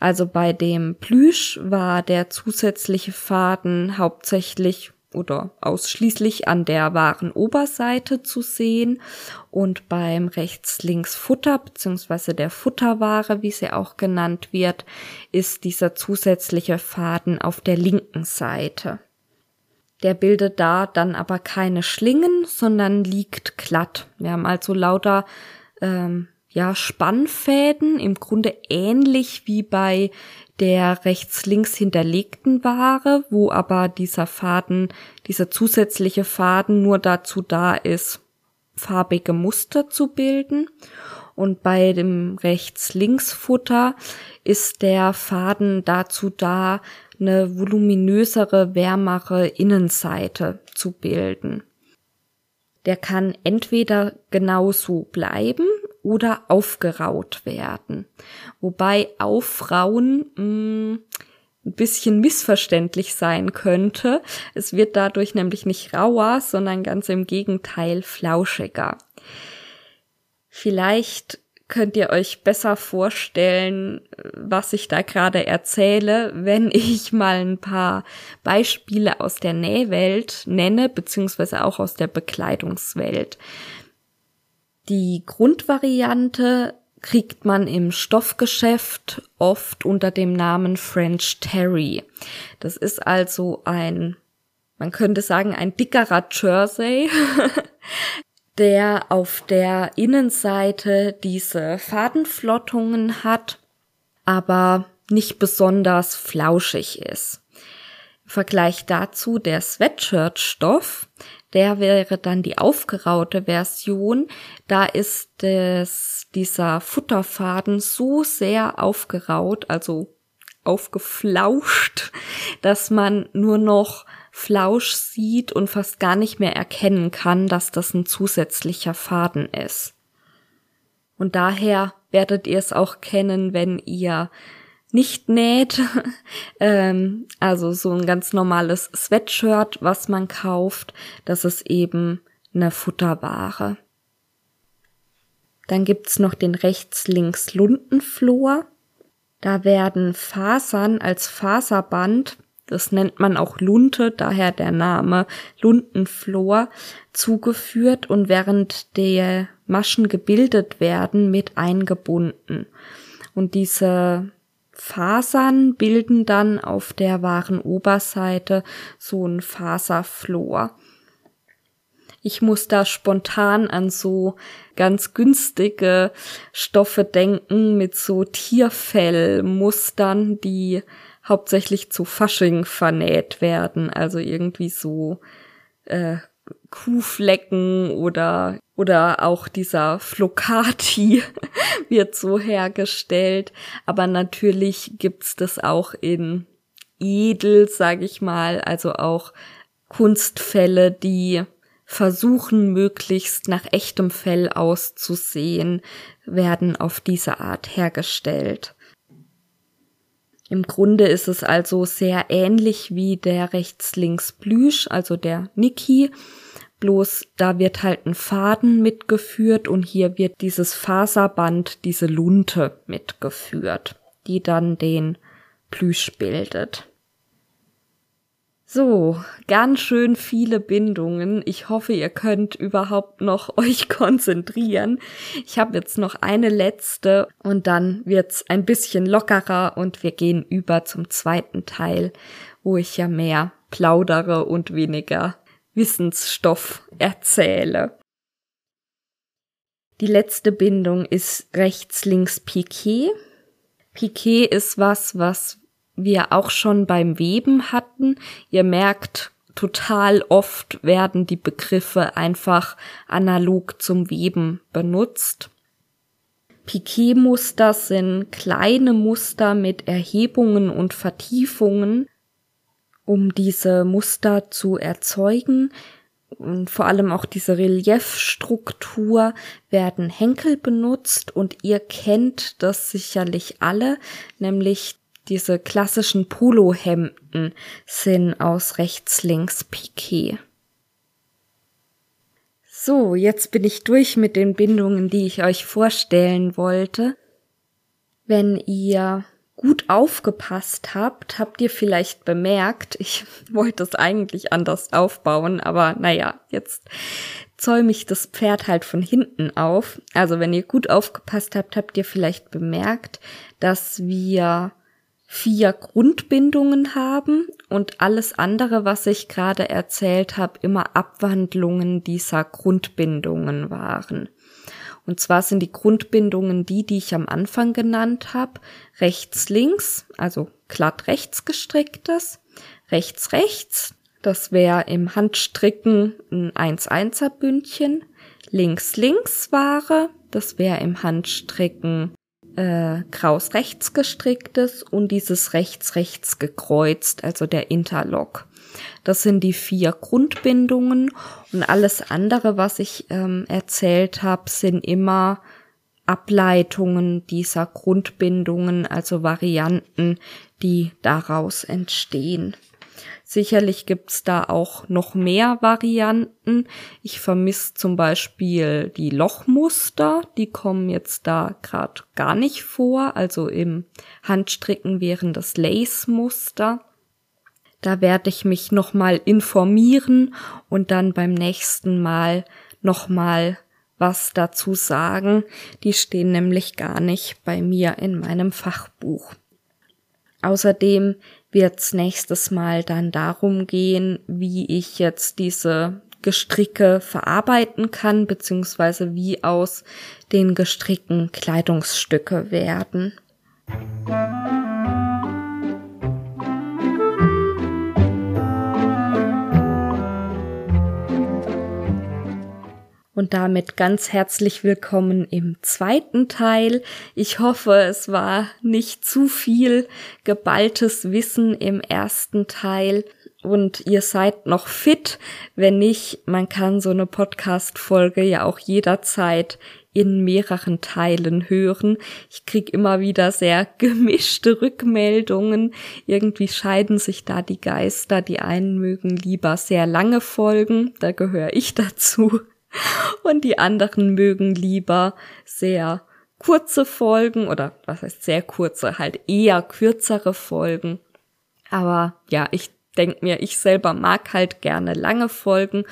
Also bei dem Plüsch war der zusätzliche Faden hauptsächlich oder ausschließlich an der wahren Oberseite zu sehen und beim Rechts-Links-Futter bzw. der Futterware, wie sie auch genannt wird, ist dieser zusätzliche Faden auf der linken Seite. Der bildet da dann aber keine Schlingen, sondern liegt glatt. Wir haben also lauter ähm, ja, Spannfäden, im Grunde ähnlich wie bei der rechts-links hinterlegten Ware, wo aber dieser Faden, dieser zusätzliche Faden nur dazu da ist, farbige Muster zu bilden. Und bei dem Rechts-Links-Futter ist der Faden dazu da, eine voluminösere, wärmere Innenseite zu bilden. Der kann entweder genauso bleiben oder aufgeraut werden. Wobei Aufrauen mh, mm, ein bisschen missverständlich sein könnte. Es wird dadurch nämlich nicht rauer, sondern ganz im Gegenteil flauschiger. Vielleicht könnt ihr euch besser vorstellen, was ich da gerade erzähle, wenn ich mal ein paar Beispiele aus der Nähwelt nenne, beziehungsweise auch aus der Bekleidungswelt. Die Grundvariante kriegt man im Stoffgeschäft oft unter dem Namen French Terry. Das ist also ein, man könnte sagen, ein dickerer Jersey, der auf der Innenseite diese Fadenflottungen hat, aber nicht besonders flauschig ist. Im Vergleich dazu der Sweatshirt-Stoff, der wäre dann die aufgeraute Version. Da ist es, dieser Futterfaden so sehr aufgeraut, also aufgeflauscht, dass man nur noch Flausch sieht und fast gar nicht mehr erkennen kann, dass das ein zusätzlicher Faden ist. Und daher werdet ihr es auch kennen, wenn ihr nicht näht. ähm, also so ein ganz normales Sweatshirt, was man kauft, das ist eben eine Futterware. Dann gibt's noch den rechts-links Lundenflor. Da werden Fasern als Faserband das nennt man auch Lunte, daher der Name Lundenflor, zugeführt und während der Maschen gebildet werden, mit eingebunden. Und diese Fasern bilden dann auf der wahren Oberseite so ein Faserflor. Ich muss da spontan an so ganz günstige Stoffe denken mit so Tierfellmustern, die hauptsächlich zu Fasching vernäht werden, also irgendwie so äh, Kuhflecken oder oder auch dieser Flocati wird so hergestellt, aber natürlich gibt's das auch in edel, sag ich mal, also auch Kunstfälle, die versuchen möglichst nach echtem Fell auszusehen, werden auf diese Art hergestellt. Im Grunde ist es also sehr ähnlich wie der rechts-links Plüsch, also der Niki. Bloß da wird halt ein Faden mitgeführt und hier wird dieses Faserband, diese Lunte mitgeführt, die dann den Plüsch bildet. So, ganz schön viele Bindungen. Ich hoffe, ihr könnt überhaupt noch euch konzentrieren. Ich habe jetzt noch eine letzte und dann wird's ein bisschen lockerer und wir gehen über zum zweiten Teil, wo ich ja mehr plaudere und weniger Wissensstoff erzähle. Die letzte Bindung ist rechts-links Piquet. Piquet ist was, was wir auch schon beim Weben hatten. Ihr merkt, total oft werden die Begriffe einfach analog zum Weben benutzt. Piquet-Muster sind kleine Muster mit Erhebungen und Vertiefungen, um diese Muster zu erzeugen. Und vor allem auch diese Reliefstruktur werden Henkel benutzt und ihr kennt das sicherlich alle, nämlich diese klassischen Polohemden sind aus rechts-links Piquet. So, jetzt bin ich durch mit den Bindungen, die ich euch vorstellen wollte. Wenn ihr gut aufgepasst habt, habt ihr vielleicht bemerkt, ich wollte es eigentlich anders aufbauen, aber naja, jetzt zäume ich das Pferd halt von hinten auf. Also wenn ihr gut aufgepasst habt, habt ihr vielleicht bemerkt, dass wir vier Grundbindungen haben und alles andere, was ich gerade erzählt habe, immer Abwandlungen dieser Grundbindungen waren. Und zwar sind die Grundbindungen die, die ich am Anfang genannt habe. Rechts, links, also glatt rechts gestricktes. Rechts, rechts, das wäre im Handstricken ein 1-1er Bündchen. Links, links Ware, das wäre im Handstricken äh, kraus rechts gestricktes und dieses rechts rechts gekreuzt, also der Interlock. Das sind die vier Grundbindungen und alles andere, was ich ähm, erzählt habe, sind immer Ableitungen dieser Grundbindungen, also Varianten, die daraus entstehen. Sicherlich gibt's da auch noch mehr Varianten. Ich vermisse zum Beispiel die Lochmuster, die kommen jetzt da gerade gar nicht vor. Also im Handstricken wären das Lace-Muster. Da werde ich mich nochmal informieren und dann beim nächsten Mal nochmal was dazu sagen. Die stehen nämlich gar nicht bei mir in meinem Fachbuch. Außerdem wird's nächstes Mal dann darum gehen, wie ich jetzt diese Gestricke verarbeiten kann, beziehungsweise wie aus den Gestricken Kleidungsstücke werden. Und damit ganz herzlich willkommen im zweiten Teil. Ich hoffe, es war nicht zu viel geballtes Wissen im ersten Teil und ihr seid noch fit. Wenn nicht, man kann so eine Podcast-Folge ja auch jederzeit in mehreren Teilen hören. Ich krieg immer wieder sehr gemischte Rückmeldungen. Irgendwie scheiden sich da die Geister. Die einen mögen lieber sehr lange Folgen, da gehöre ich dazu und die anderen mögen lieber sehr kurze Folgen oder was heißt sehr kurze, halt eher kürzere Folgen. Aber ja, ich denke mir, ich selber mag halt gerne lange Folgen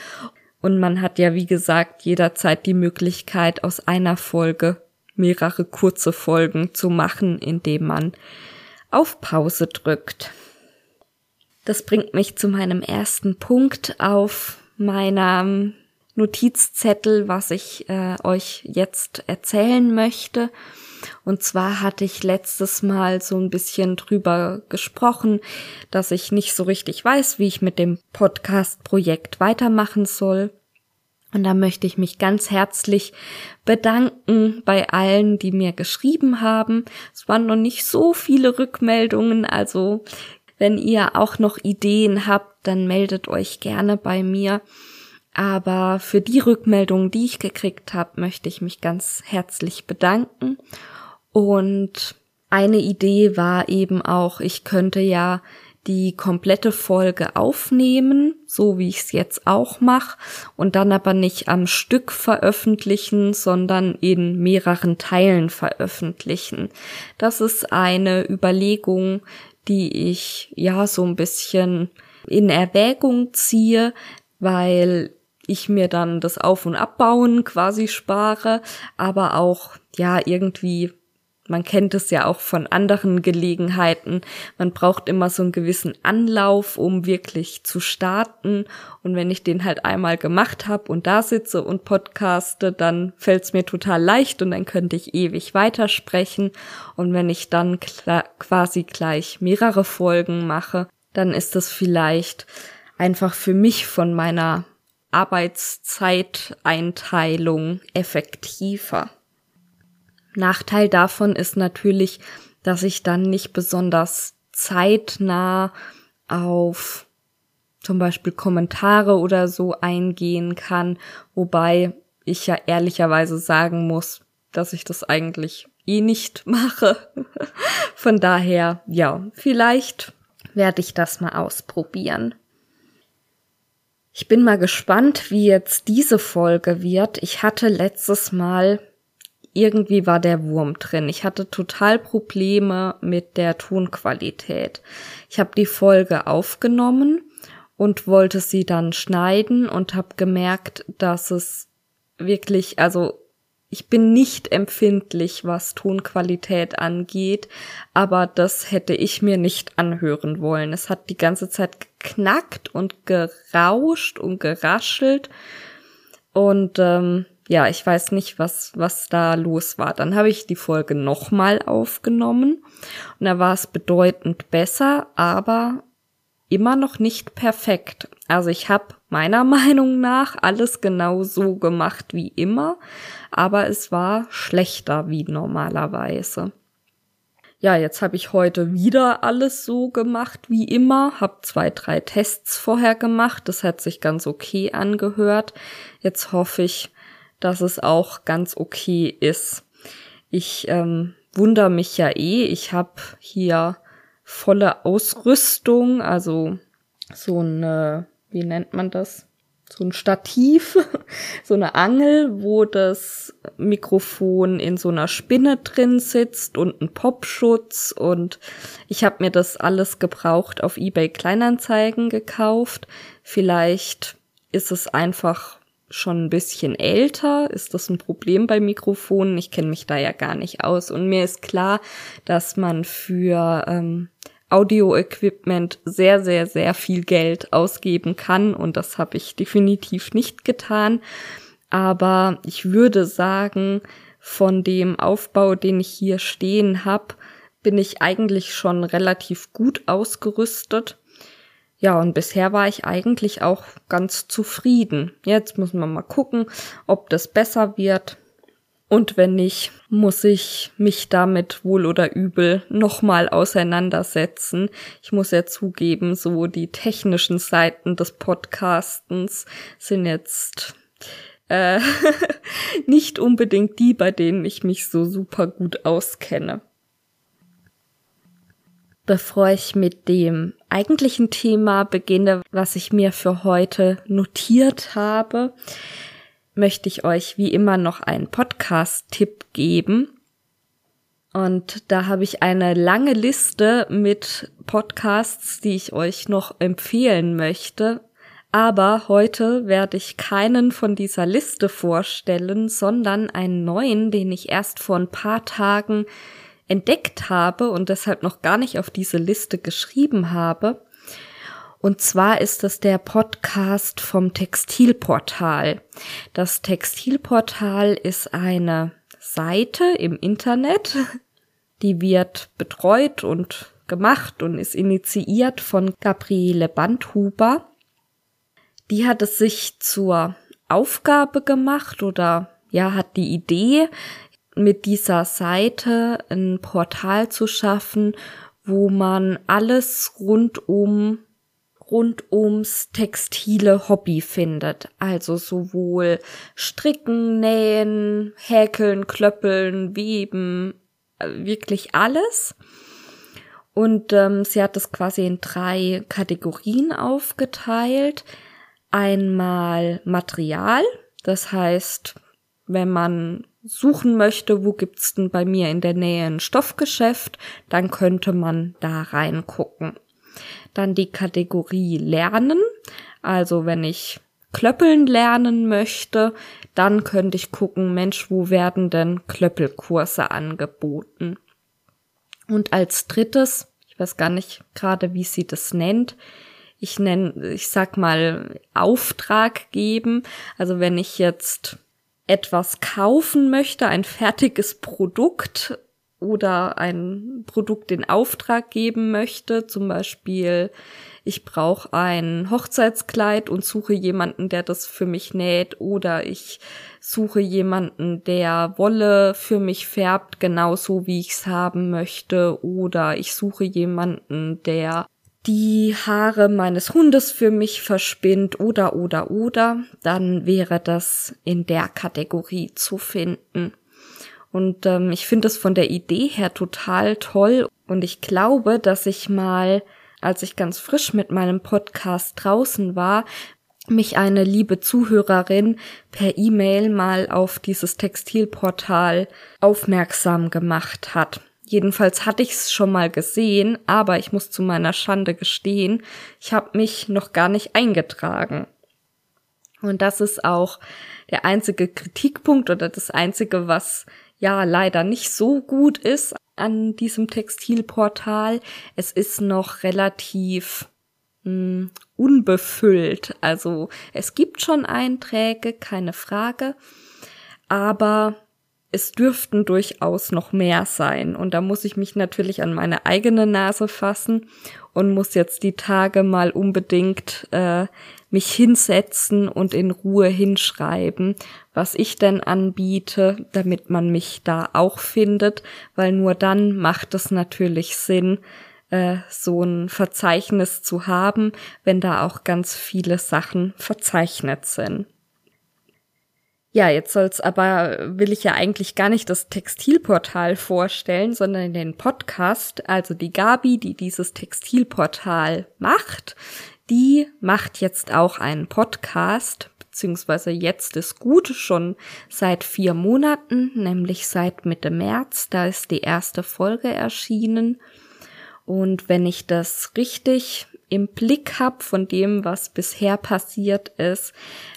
und man hat ja, wie gesagt, jederzeit die Möglichkeit, aus einer Folge mehrere kurze Folgen zu machen, indem man auf Pause drückt. Das bringt mich zu meinem ersten Punkt auf meiner Notizzettel, was ich äh, euch jetzt erzählen möchte. Und zwar hatte ich letztes Mal so ein bisschen drüber gesprochen, dass ich nicht so richtig weiß, wie ich mit dem Podcast-Projekt weitermachen soll. Und da möchte ich mich ganz herzlich bedanken bei allen, die mir geschrieben haben. Es waren noch nicht so viele Rückmeldungen, also wenn ihr auch noch Ideen habt, dann meldet euch gerne bei mir. Aber für die Rückmeldungen, die ich gekriegt habe, möchte ich mich ganz herzlich bedanken. Und eine Idee war eben auch, ich könnte ja die komplette Folge aufnehmen, so wie ich es jetzt auch mache, und dann aber nicht am Stück veröffentlichen, sondern in mehreren Teilen veröffentlichen. Das ist eine Überlegung, die ich ja so ein bisschen in Erwägung ziehe, weil ich mir dann das Auf- und Abbauen quasi spare, aber auch, ja, irgendwie, man kennt es ja auch von anderen Gelegenheiten, man braucht immer so einen gewissen Anlauf, um wirklich zu starten. Und wenn ich den halt einmal gemacht habe und da sitze und podcaste, dann fällt es mir total leicht und dann könnte ich ewig weitersprechen. Und wenn ich dann quasi gleich mehrere Folgen mache, dann ist das vielleicht einfach für mich von meiner Arbeitszeiteinteilung effektiver. Nachteil davon ist natürlich, dass ich dann nicht besonders zeitnah auf zum Beispiel Kommentare oder so eingehen kann, wobei ich ja ehrlicherweise sagen muss, dass ich das eigentlich eh nicht mache. Von daher, ja, vielleicht werde ich das mal ausprobieren. Ich bin mal gespannt, wie jetzt diese Folge wird. Ich hatte letztes Mal irgendwie war der Wurm drin. Ich hatte total Probleme mit der Tonqualität. Ich habe die Folge aufgenommen und wollte sie dann schneiden und habe gemerkt, dass es wirklich, also ich bin nicht empfindlich, was Tonqualität angeht, aber das hätte ich mir nicht anhören wollen. Es hat die ganze Zeit geknackt und gerauscht und geraschelt. Und ähm, ja, ich weiß nicht, was, was da los war. Dann habe ich die Folge nochmal aufgenommen und da war es bedeutend besser, aber immer noch nicht perfekt. Also ich habe meiner Meinung nach alles genau so gemacht wie immer, aber es war schlechter wie normalerweise. Ja, jetzt habe ich heute wieder alles so gemacht wie immer, habe zwei, drei Tests vorher gemacht, das hat sich ganz okay angehört. Jetzt hoffe ich, dass es auch ganz okay ist. Ich ähm, wundere mich ja eh, ich habe hier volle Ausrüstung, also so eine, wie nennt man das? So ein Stativ, so eine Angel, wo das Mikrofon in so einer Spinne drin sitzt und ein Popschutz und ich habe mir das alles gebraucht auf eBay Kleinanzeigen gekauft. Vielleicht ist es einfach schon ein bisschen älter? Ist das ein Problem bei Mikrofonen? Ich kenne mich da ja gar nicht aus. Und mir ist klar, dass man für ähm, Audio-Equipment sehr, sehr, sehr viel Geld ausgeben kann. Und das habe ich definitiv nicht getan. Aber ich würde sagen, von dem Aufbau, den ich hier stehen habe, bin ich eigentlich schon relativ gut ausgerüstet. Ja, und bisher war ich eigentlich auch ganz zufrieden. Jetzt muss man mal gucken, ob das besser wird. Und wenn nicht, muss ich mich damit wohl oder übel nochmal auseinandersetzen. Ich muss ja zugeben, so die technischen Seiten des Podcastens sind jetzt äh, nicht unbedingt die, bei denen ich mich so super gut auskenne. Bevor ich mit dem eigentlichen Thema beginne, was ich mir für heute notiert habe, möchte ich euch wie immer noch einen Podcast-Tipp geben. Und da habe ich eine lange Liste mit Podcasts, die ich euch noch empfehlen möchte. Aber heute werde ich keinen von dieser Liste vorstellen, sondern einen neuen, den ich erst vor ein paar Tagen entdeckt habe und deshalb noch gar nicht auf diese Liste geschrieben habe. Und zwar ist das der Podcast vom Textilportal. Das Textilportal ist eine Seite im Internet, die wird betreut und gemacht und ist initiiert von Gabriele Bandhuber. Die hat es sich zur Aufgabe gemacht oder ja, hat die Idee, mit dieser Seite ein Portal zu schaffen, wo man alles rund um rund ums textile Hobby findet. Also sowohl Stricken, Nähen, Häkeln, Klöppeln, Weben, äh, wirklich alles. Und ähm, sie hat es quasi in drei Kategorien aufgeteilt. Einmal Material, das heißt, wenn man suchen möchte, wo gibt's denn bei mir in der Nähe ein Stoffgeschäft, dann könnte man da reingucken. Dann die Kategorie Lernen, also wenn ich Klöppeln lernen möchte, dann könnte ich gucken, Mensch, wo werden denn Klöppelkurse angeboten? Und als drittes, ich weiß gar nicht gerade, wie sie das nennt, ich nenne, ich sag mal, Auftrag geben. Also wenn ich jetzt etwas kaufen möchte, ein fertiges Produkt oder ein Produkt in Auftrag geben möchte, zum Beispiel ich brauche ein Hochzeitskleid und suche jemanden, der das für mich näht. Oder ich suche jemanden, der Wolle für mich färbt, genauso wie ich es haben möchte. Oder ich suche jemanden, der die Haare meines Hundes für mich verspinnt. Oder oder oder, dann wäre das in der Kategorie zu finden. Und ähm, ich finde es von der Idee her total toll und ich glaube, dass ich mal, als ich ganz frisch mit meinem Podcast draußen war, mich eine liebe Zuhörerin per E-Mail mal auf dieses Textilportal aufmerksam gemacht hat. Jedenfalls hatte ich es schon mal gesehen, aber ich muss zu meiner Schande gestehen, ich habe mich noch gar nicht eingetragen. Und das ist auch der einzige Kritikpunkt oder das einzige, was ja leider nicht so gut ist an diesem Textilportal. Es ist noch relativ mh, hm, unbefüllt. Also es gibt schon Einträge, keine Frage. aber es dürften durchaus noch mehr sein. Und da muss ich mich natürlich an meine eigene Nase fassen und muss jetzt die Tage mal unbedingt äh, mich hinsetzen und in Ruhe hinschreiben, was ich denn anbiete, damit man mich da auch findet, weil nur dann macht es natürlich Sinn, äh, so ein Verzeichnis zu haben, wenn da auch ganz viele Sachen verzeichnet sind. Ja, jetzt soll's aber, will ich ja eigentlich gar nicht das Textilportal vorstellen, sondern den Podcast. Also die Gabi, die dieses Textilportal macht, die macht jetzt auch einen Podcast, beziehungsweise jetzt ist gut, schon seit vier Monaten, nämlich seit Mitte März, da ist die erste Folge erschienen. Und wenn ich das richtig im Blick habe von dem, was bisher passiert ist,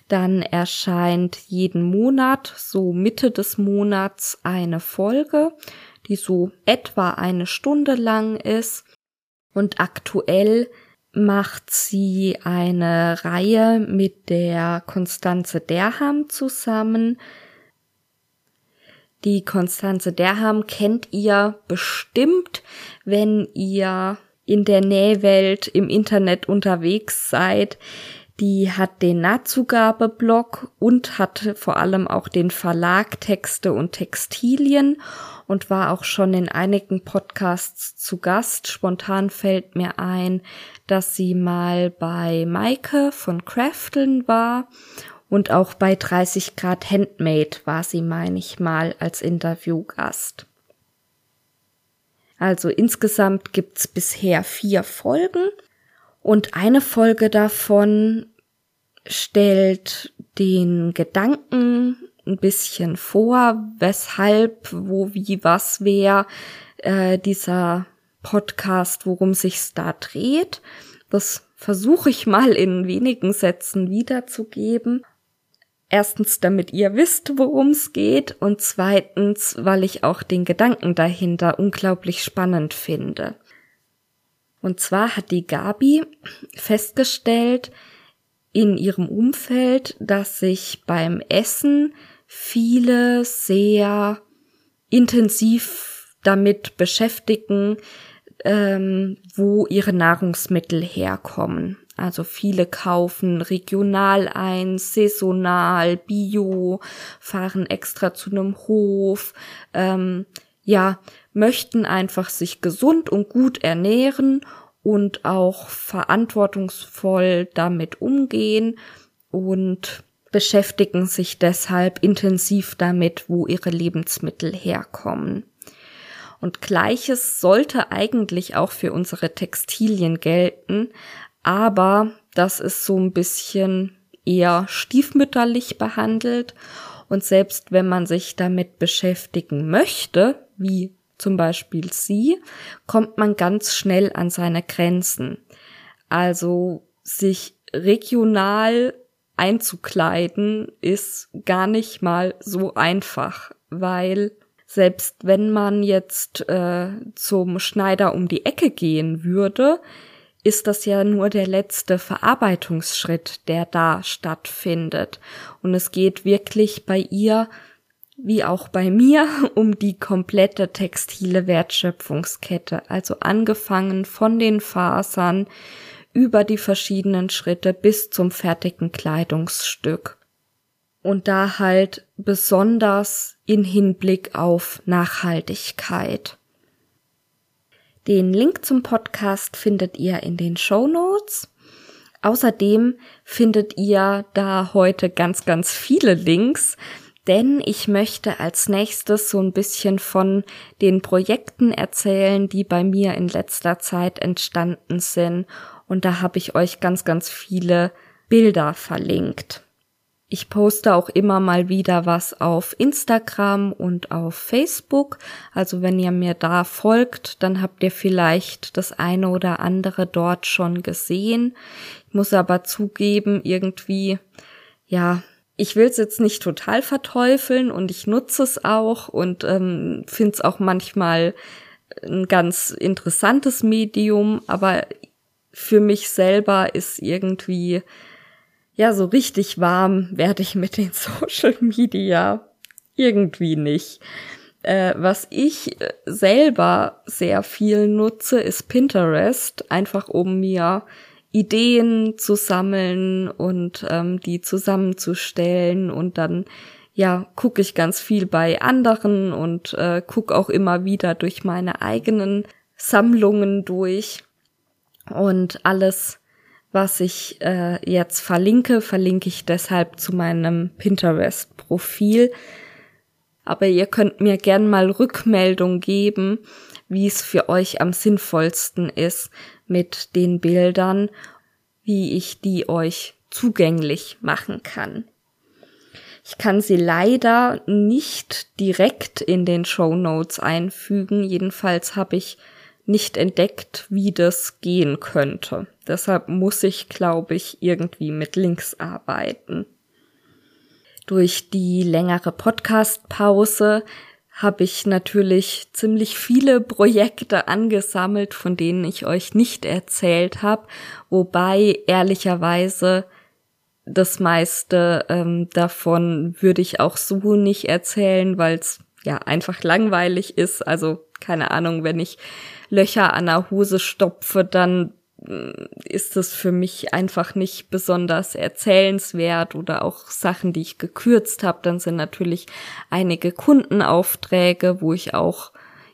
dann erscheint jeden Monat, so Mitte des Monats, eine Folge, die so etwa eine Stunde lang ist. Und aktuell macht sie eine Reihe mit der Konstanze Derham zusammen. Die Konstanze Derham kennt ihr bestimmt, wenn ihr in der Nähwelt im Internet unterwegs seid. Die hat den Nahtzugabe-Blog und hat vor allem auch den Verlag Texte und Textilien und war auch schon in einigen Podcasts zu Gast. Spontan fällt mir ein, dass sie mal bei Maike von Crafteln war und auch bei 30 Grad Handmade war sie, meine ich mal, als Interviewgast. Also insgesamt gibt's bisher vier Folgen und eine Folge davon stellt den Gedanken ein bisschen vor, weshalb, wo, wie, was, wer äh, dieser Podcast, worum sich's da dreht. Das versuche ich mal in wenigen Sätzen wiederzugeben. Erstens, damit ihr wisst, worum es geht und zweitens, weil ich auch den Gedanken dahinter unglaublich spannend finde. Und zwar hat die Gabi festgestellt in ihrem Umfeld, dass sich beim Essen viele sehr intensiv damit beschäftigen, ähm, wo ihre Nahrungsmittel herkommen. Also viele kaufen regional ein, saisonal, bio, fahren extra zu einem Hof, ähm, ja, möchten einfach sich gesund und gut ernähren und auch verantwortungsvoll damit umgehen und beschäftigen sich deshalb intensiv damit, wo ihre Lebensmittel herkommen. Und gleiches sollte eigentlich auch für unsere Textilien gelten, aber das ist so ein bisschen eher stiefmütterlich behandelt und selbst wenn man sich damit beschäftigen möchte, wie zum Beispiel sie, kommt man ganz schnell an seine Grenzen. Also sich regional einzukleiden ist gar nicht mal so einfach, weil selbst wenn man jetzt äh, zum Schneider um die Ecke gehen würde, ist das ja nur der letzte Verarbeitungsschritt, der da stattfindet. Und es geht wirklich bei ihr, wie auch bei mir, um die komplette textile Wertschöpfungskette. Also angefangen von den Fasern über die verschiedenen Schritte bis zum fertigen Kleidungsstück. Und da halt besonders in Hinblick auf Nachhaltigkeit. Den Link zum Podcast findet ihr in den Show Notes. Außerdem findet ihr da heute ganz, ganz viele Links, denn ich möchte als nächstes so ein bisschen von den Projekten erzählen, die bei mir in letzter Zeit entstanden sind. Und da habe ich euch ganz, ganz viele Bilder verlinkt. Ich poste auch immer mal wieder was auf Instagram und auf Facebook. Also wenn ihr mir da folgt, dann habt ihr vielleicht das eine oder andere dort schon gesehen. Ich muss aber zugeben, irgendwie, ja, ich will es jetzt nicht total verteufeln und ich nutze es auch und ähm, finde es auch manchmal ein ganz interessantes Medium, aber für mich selber ist irgendwie ja, so richtig warm werde ich mit den Social Media irgendwie nicht. Äh, was ich äh, selber sehr viel nutze, ist Pinterest, einfach um mir Ideen zu sammeln und ähm, die zusammenzustellen und dann ja gucke ich ganz viel bei anderen und äh, gucke auch immer wieder durch meine eigenen Sammlungen durch und alles was ich äh, jetzt verlinke, verlinke ich deshalb zu meinem Pinterest-Profil. Aber ihr könnt mir gern mal Rückmeldung geben, wie es für euch am sinnvollsten ist mit den Bildern, wie ich die euch zugänglich machen kann. Ich kann sie leider nicht direkt in den Show Notes einfügen. Jedenfalls habe ich nicht entdeckt, wie das gehen könnte. Deshalb muss ich, glaube ich, irgendwie mit Links arbeiten. Durch die längere Podcast-Pause habe ich natürlich ziemlich viele Projekte angesammelt, von denen ich euch nicht erzählt habe, wobei ehrlicherweise das meiste ähm, davon würde ich auch so nicht erzählen, weil es ja einfach langweilig ist. Also keine Ahnung, wenn ich Löcher an der Hose stopfe, dann mm, ist es für mich einfach nicht besonders erzählenswert oder auch Sachen, die ich gekürzt habe. Dann sind natürlich einige Kundenaufträge, wo ich auch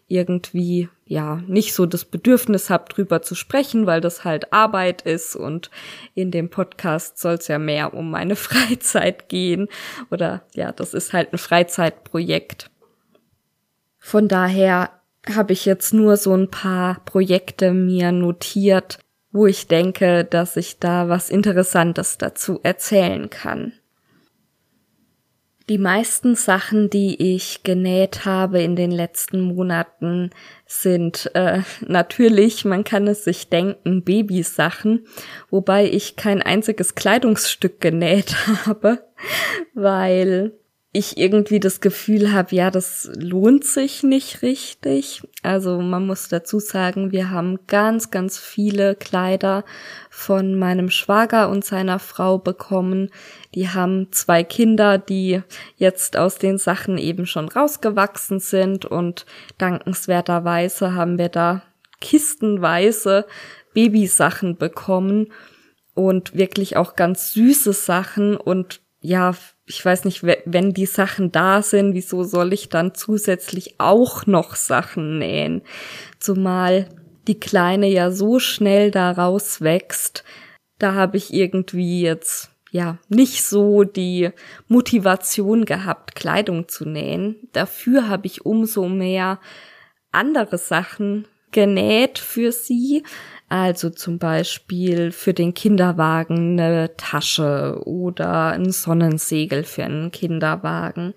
irgendwie ja nicht so das Bedürfnis habe, drüber zu sprechen, weil das halt Arbeit ist und in dem Podcast soll es ja mehr um meine Freizeit gehen oder ja, das ist halt ein Freizeitprojekt. Von daher habe ich jetzt nur so ein paar Projekte mir notiert, wo ich denke, dass ich da was Interessantes dazu erzählen kann. Die meisten Sachen, die ich genäht habe in den letzten Monaten, sind äh, natürlich, man kann es sich denken, Babysachen, wobei ich kein einziges Kleidungsstück genäht habe, weil ich irgendwie das Gefühl habe, ja, das lohnt sich nicht richtig. Also man muss dazu sagen, wir haben ganz, ganz viele Kleider von meinem Schwager und seiner Frau bekommen. Die haben zwei Kinder, die jetzt aus den Sachen eben schon rausgewachsen sind und dankenswerterweise haben wir da kistenweise Babysachen bekommen und wirklich auch ganz süße Sachen und ja, ich weiß nicht, wenn die Sachen da sind, wieso soll ich dann zusätzlich auch noch Sachen nähen? Zumal die Kleine ja so schnell da rauswächst, da habe ich irgendwie jetzt ja nicht so die Motivation gehabt, Kleidung zu nähen. Dafür habe ich umso mehr andere Sachen genäht für sie, also zum Beispiel für den Kinderwagen eine Tasche oder ein Sonnensegel für einen Kinderwagen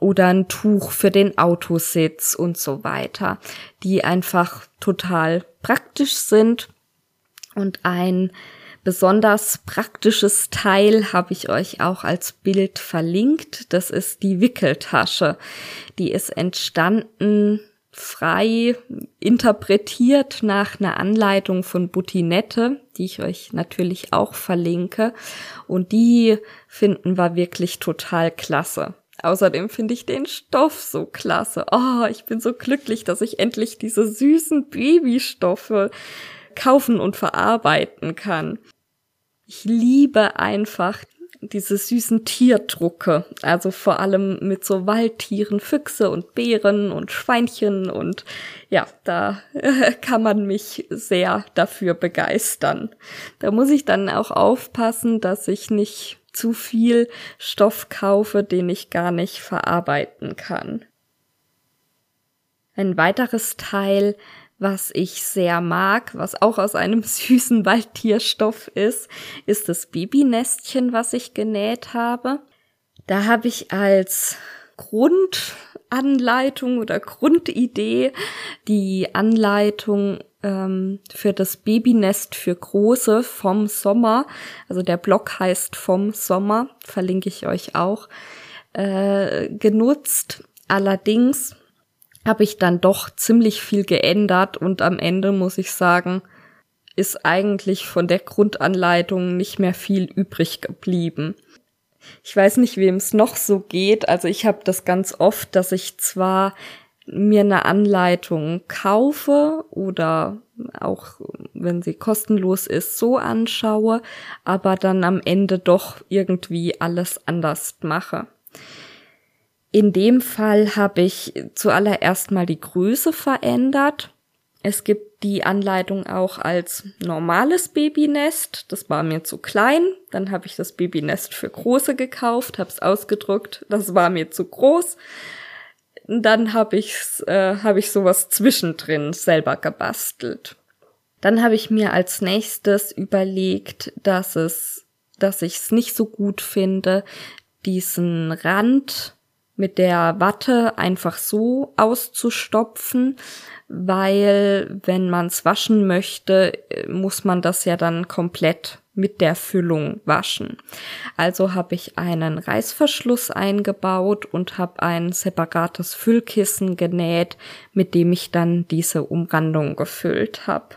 oder ein Tuch für den Autositz und so weiter, die einfach total praktisch sind. Und ein besonders praktisches Teil habe ich euch auch als Bild verlinkt. Das ist die Wickeltasche. Die ist entstanden frei interpretiert nach einer Anleitung von Butinette, die ich euch natürlich auch verlinke. Und die finden wir wirklich total klasse. Außerdem finde ich den Stoff so klasse. Oh, ich bin so glücklich, dass ich endlich diese süßen Babystoffe kaufen und verarbeiten kann. Ich liebe einfach diese süßen Tierdrucke, also vor allem mit so Waldtieren, Füchse und Bären und Schweinchen und ja, da äh, kann man mich sehr dafür begeistern. Da muss ich dann auch aufpassen, dass ich nicht zu viel Stoff kaufe, den ich gar nicht verarbeiten kann. Ein weiteres Teil was ich sehr mag, was auch aus einem süßen Waldtierstoff ist, ist das Babynestchen, was ich genäht habe. Da habe ich als Grundanleitung oder Grundidee die Anleitung ähm, für das Babynest für Große vom Sommer. Also der Blog heißt vom Sommer, verlinke ich euch auch, äh, genutzt. Allerdings habe ich dann doch ziemlich viel geändert und am Ende muss ich sagen, ist eigentlich von der Grundanleitung nicht mehr viel übrig geblieben. Ich weiß nicht, wem es noch so geht. Also ich habe das ganz oft, dass ich zwar mir eine Anleitung kaufe oder auch wenn sie kostenlos ist, so anschaue, aber dann am Ende doch irgendwie alles anders mache. In dem Fall habe ich zuallererst mal die Größe verändert. Es gibt die Anleitung auch als normales Babynest. Das war mir zu klein. Dann habe ich das Babynest für große gekauft, habe es ausgedruckt. Das war mir zu groß dann habe ich äh, hab ich sowas zwischendrin selber gebastelt. Dann habe ich mir als nächstes überlegt, dass es, dass ich es nicht so gut finde, diesen Rand mit der Watte einfach so auszustopfen, weil wenn man es waschen möchte, muss man das ja dann komplett mit der Füllung waschen. Also habe ich einen Reißverschluss eingebaut und habe ein separates Füllkissen genäht, mit dem ich dann diese Umrandung gefüllt habe.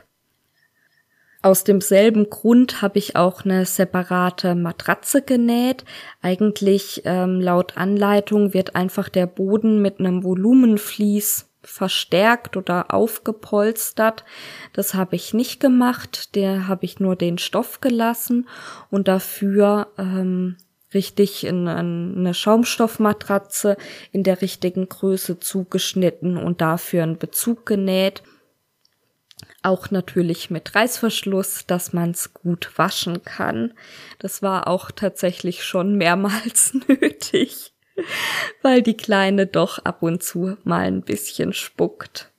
Aus demselben Grund habe ich auch eine separate Matratze genäht. Eigentlich ähm, laut Anleitung wird einfach der Boden mit einem Volumenvlies verstärkt oder aufgepolstert. Das habe ich nicht gemacht. Der habe ich nur den Stoff gelassen und dafür ähm, richtig in, in eine Schaumstoffmatratze in der richtigen Größe zugeschnitten und dafür einen Bezug genäht. Auch natürlich mit Reißverschluss, dass man es gut waschen kann. Das war auch tatsächlich schon mehrmals nötig. weil die Kleine doch ab und zu mal ein bisschen spuckt.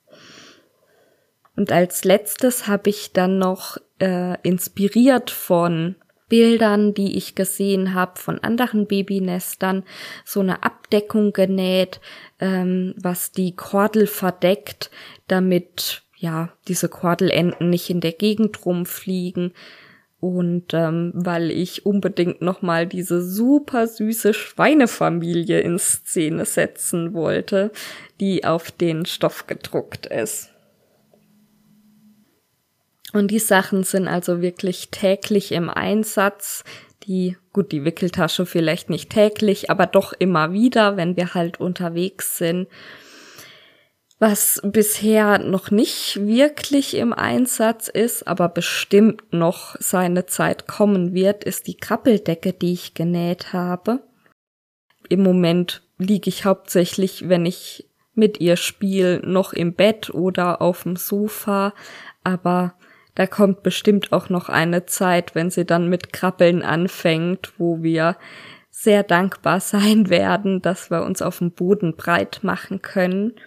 Und als letztes habe ich dann noch äh, inspiriert von Bildern, die ich gesehen habe von anderen Babynestern, so eine Abdeckung genäht, ähm, was die Kordel verdeckt, damit ja diese Kordelenden nicht in der Gegend rumfliegen, und ähm, weil ich unbedingt nochmal diese super süße Schweinefamilie in Szene setzen wollte, die auf den Stoff gedruckt ist. Und die Sachen sind also wirklich täglich im Einsatz. Die, gut, die Wickeltasche vielleicht nicht täglich, aber doch immer wieder, wenn wir halt unterwegs sind. Was bisher noch nicht wirklich im Einsatz ist, aber bestimmt noch seine Zeit kommen wird, ist die Krabbeldecke, die ich genäht habe. Im Moment liege ich hauptsächlich, wenn ich mit ihr spiele, noch im Bett oder auf dem Sofa, aber da kommt bestimmt auch noch eine Zeit, wenn sie dann mit Krabbeln anfängt, wo wir sehr dankbar sein werden, dass wir uns auf dem Boden breit machen können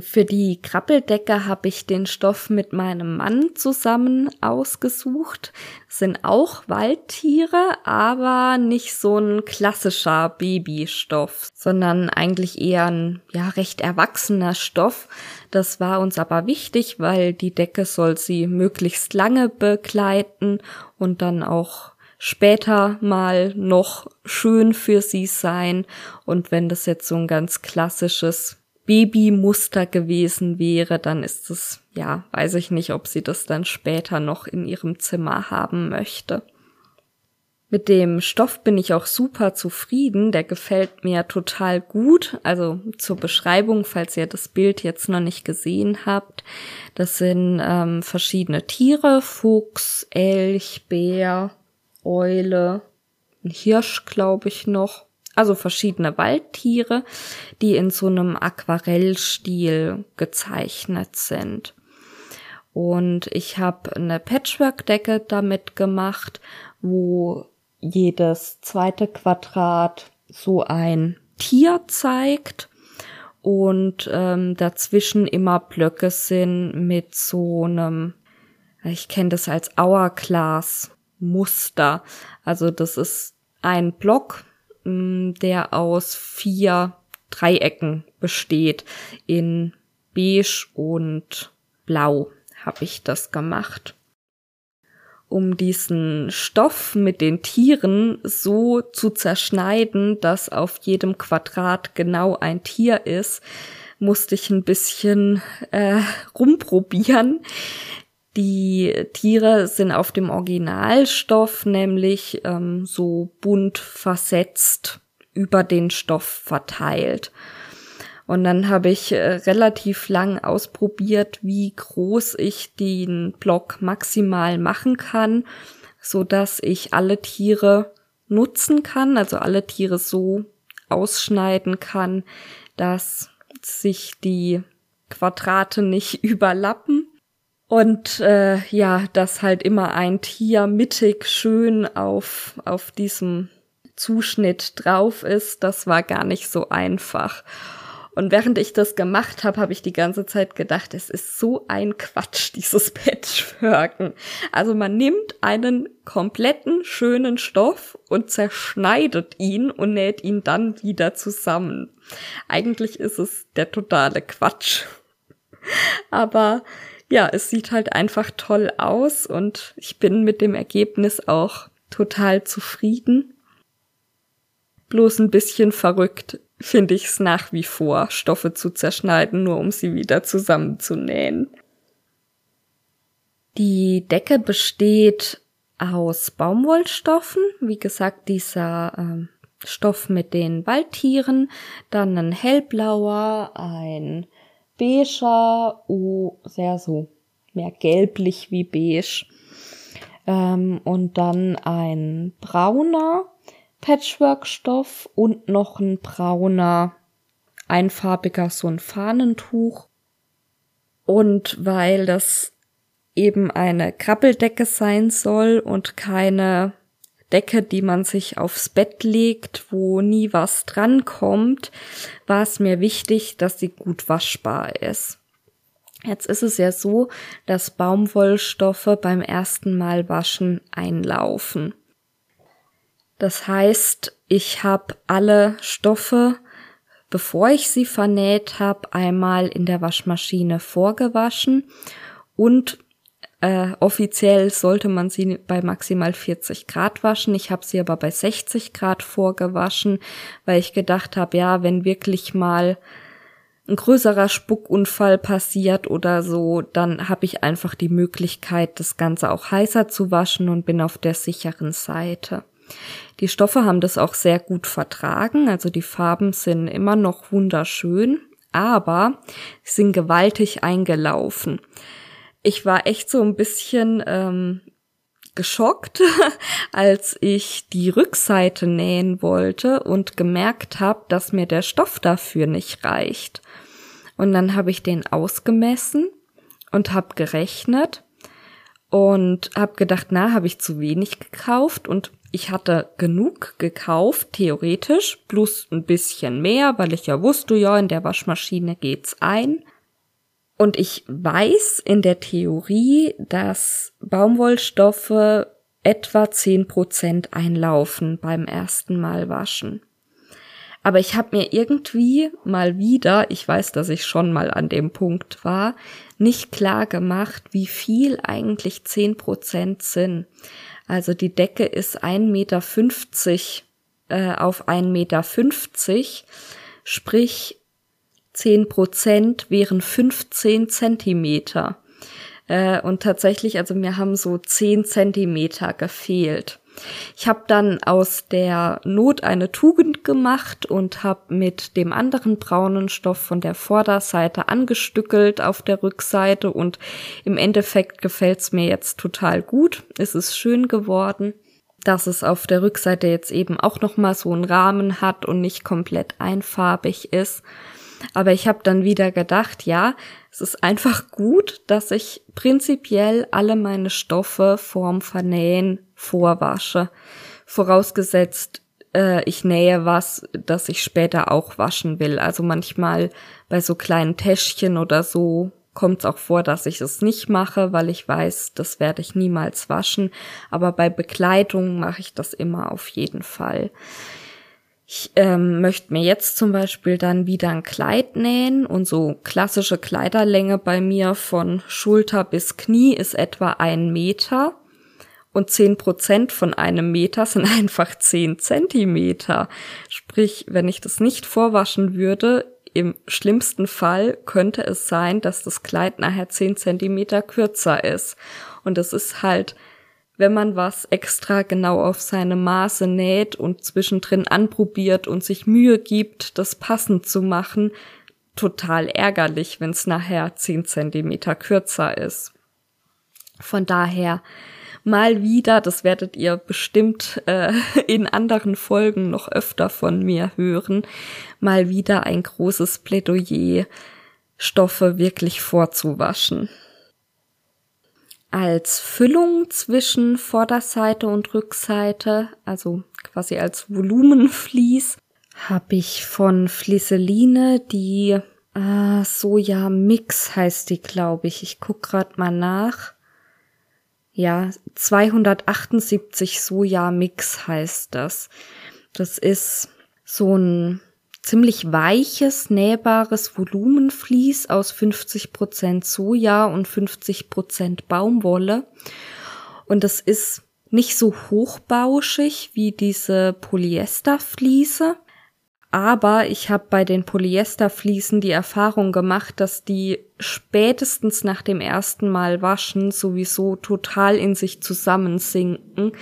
für die Krabbeldecke habe ich den Stoff mit meinem Mann zusammen ausgesucht. Das sind auch Waldtiere, aber nicht so ein klassischer Babystoff, sondern eigentlich eher ein ja recht erwachsener Stoff. Das war uns aber wichtig, weil die Decke soll sie möglichst lange begleiten und dann auch später mal noch schön für sie sein. Und wenn das jetzt so ein ganz klassisches Babymuster gewesen wäre, dann ist es, ja, weiß ich nicht, ob sie das dann später noch in ihrem Zimmer haben möchte. Mit dem Stoff bin ich auch super zufrieden, der gefällt mir total gut. Also zur Beschreibung, falls ihr das Bild jetzt noch nicht gesehen habt, das sind ähm, verschiedene Tiere, Fuchs, Elch, Bär, Eule, ein Hirsch, glaube ich noch also verschiedene Waldtiere, die in so einem Aquarellstil gezeichnet sind. Und ich habe eine Patchwork-Decke damit gemacht, wo jedes zweite Quadrat so ein Tier zeigt und ähm, dazwischen immer Blöcke sind mit so einem, ich kenne das als Hourglass Muster. Also das ist ein Block der aus vier Dreiecken besteht. In beige und blau habe ich das gemacht. Um diesen Stoff mit den Tieren so zu zerschneiden, dass auf jedem Quadrat genau ein Tier ist, musste ich ein bisschen äh, rumprobieren. Die Tiere sind auf dem Originalstoff nämlich ähm, so bunt versetzt über den Stoff verteilt. Und dann habe ich äh, relativ lang ausprobiert, wie groß ich den Block maximal machen kann, so dass ich alle Tiere nutzen kann, also alle Tiere so ausschneiden kann, dass sich die Quadrate nicht überlappen. Und äh, ja, dass halt immer ein Tier mittig schön auf, auf diesem Zuschnitt drauf ist, das war gar nicht so einfach. Und während ich das gemacht habe, habe ich die ganze Zeit gedacht, es ist so ein Quatsch, dieses Patchworken. Also man nimmt einen kompletten schönen Stoff und zerschneidet ihn und näht ihn dann wieder zusammen. Eigentlich ist es der totale Quatsch. Aber ja, es sieht halt einfach toll aus und ich bin mit dem Ergebnis auch total zufrieden. Bloß ein bisschen verrückt finde ich es nach wie vor, Stoffe zu zerschneiden, nur um sie wieder zusammenzunähen. Die Decke besteht aus Baumwollstoffen, wie gesagt, dieser ähm, Stoff mit den Waldtieren, dann ein hellblauer, ein beiger, oh, sehr so mehr gelblich wie beige, ähm, und dann ein brauner, Patchwork-Stoff und noch ein brauner, einfarbiger, so ein Fahnentuch. Und weil das eben eine Krabbeldecke sein soll und keine Decke, die man sich aufs Bett legt, wo nie was drankommt, war es mir wichtig, dass sie gut waschbar ist. Jetzt ist es ja so, dass Baumwollstoffe beim ersten Mal waschen einlaufen. Das heißt, ich habe alle Stoffe, bevor ich sie vernäht habe, einmal in der Waschmaschine vorgewaschen und äh, offiziell sollte man sie bei maximal 40 Grad waschen. Ich habe sie aber bei 60 Grad vorgewaschen, weil ich gedacht habe, ja, wenn wirklich mal ein größerer Spuckunfall passiert oder so, dann habe ich einfach die Möglichkeit, das Ganze auch heißer zu waschen und bin auf der sicheren Seite. Die Stoffe haben das auch sehr gut vertragen, also die Farben sind immer noch wunderschön, aber sind gewaltig eingelaufen. Ich war echt so ein bisschen ähm, geschockt, als ich die Rückseite nähen wollte und gemerkt habe, dass mir der Stoff dafür nicht reicht. Und dann habe ich den ausgemessen und habe gerechnet und habe gedacht, na, habe ich zu wenig gekauft und ich hatte genug gekauft, theoretisch, plus ein bisschen mehr, weil ich ja wusste, ja, in der Waschmaschine geht's ein. Und ich weiß in der Theorie, dass Baumwollstoffe etwa zehn Prozent einlaufen beim ersten Mal waschen. Aber ich habe mir irgendwie mal wieder, ich weiß, dass ich schon mal an dem Punkt war, nicht klar gemacht, wie viel eigentlich zehn Prozent sind. Also die Decke ist 1,50 Meter äh, auf 1,50 Meter, sprich 10 Prozent wären 15 Zentimeter. Äh, und tatsächlich, also mir haben so 10 Zentimeter gefehlt. Ich habe dann aus der Not eine Tugend gemacht und habe mit dem anderen braunen Stoff von der Vorderseite angestückelt auf der Rückseite und im Endeffekt gefällt's mir jetzt total gut. Es ist schön geworden, dass es auf der Rückseite jetzt eben auch noch mal so einen Rahmen hat und nicht komplett einfarbig ist. Aber ich habe dann wieder gedacht, ja, es ist einfach gut, dass ich prinzipiell alle meine Stoffe vorm Vernähen vorwasche. Vorausgesetzt, äh, ich nähe was, das ich später auch waschen will. Also manchmal bei so kleinen Täschchen oder so kommt es auch vor, dass ich es nicht mache, weil ich weiß, das werde ich niemals waschen. Aber bei Bekleidung mache ich das immer auf jeden Fall. Ich ähm, möchte mir jetzt zum Beispiel dann wieder ein Kleid nähen und so klassische Kleiderlänge bei mir von Schulter bis Knie ist etwa ein Meter und zehn Prozent von einem Meter sind einfach zehn Zentimeter. Sprich, wenn ich das nicht vorwaschen würde, im schlimmsten Fall könnte es sein, dass das Kleid nachher zehn Zentimeter kürzer ist. Und es ist halt, wenn man was extra genau auf seine Maße näht und zwischendrin anprobiert und sich Mühe gibt, das passend zu machen, total ärgerlich, wenn es nachher zehn Zentimeter kürzer ist. Von daher mal wieder, das werdet ihr bestimmt äh, in anderen Folgen noch öfter von mir hören, mal wieder ein großes Plädoyer, Stoffe wirklich vorzuwaschen. Als Füllung zwischen Vorderseite und Rückseite, also quasi als Volumenvlies, habe ich von Fliseline die äh, Soja Mix heißt die, glaube ich. Ich guck grad mal nach. Ja, 278 Soja Mix heißt das. Das ist so ein ziemlich weiches, nähbares Volumenvlies aus 50 Prozent Soja und 50 Prozent Baumwolle. Und das ist nicht so hochbauschig wie diese Polyesterfliese, aber ich habe bei den Polyesterfliesen die Erfahrung gemacht, dass die spätestens nach dem ersten Mal waschen sowieso total in sich zusammensinken.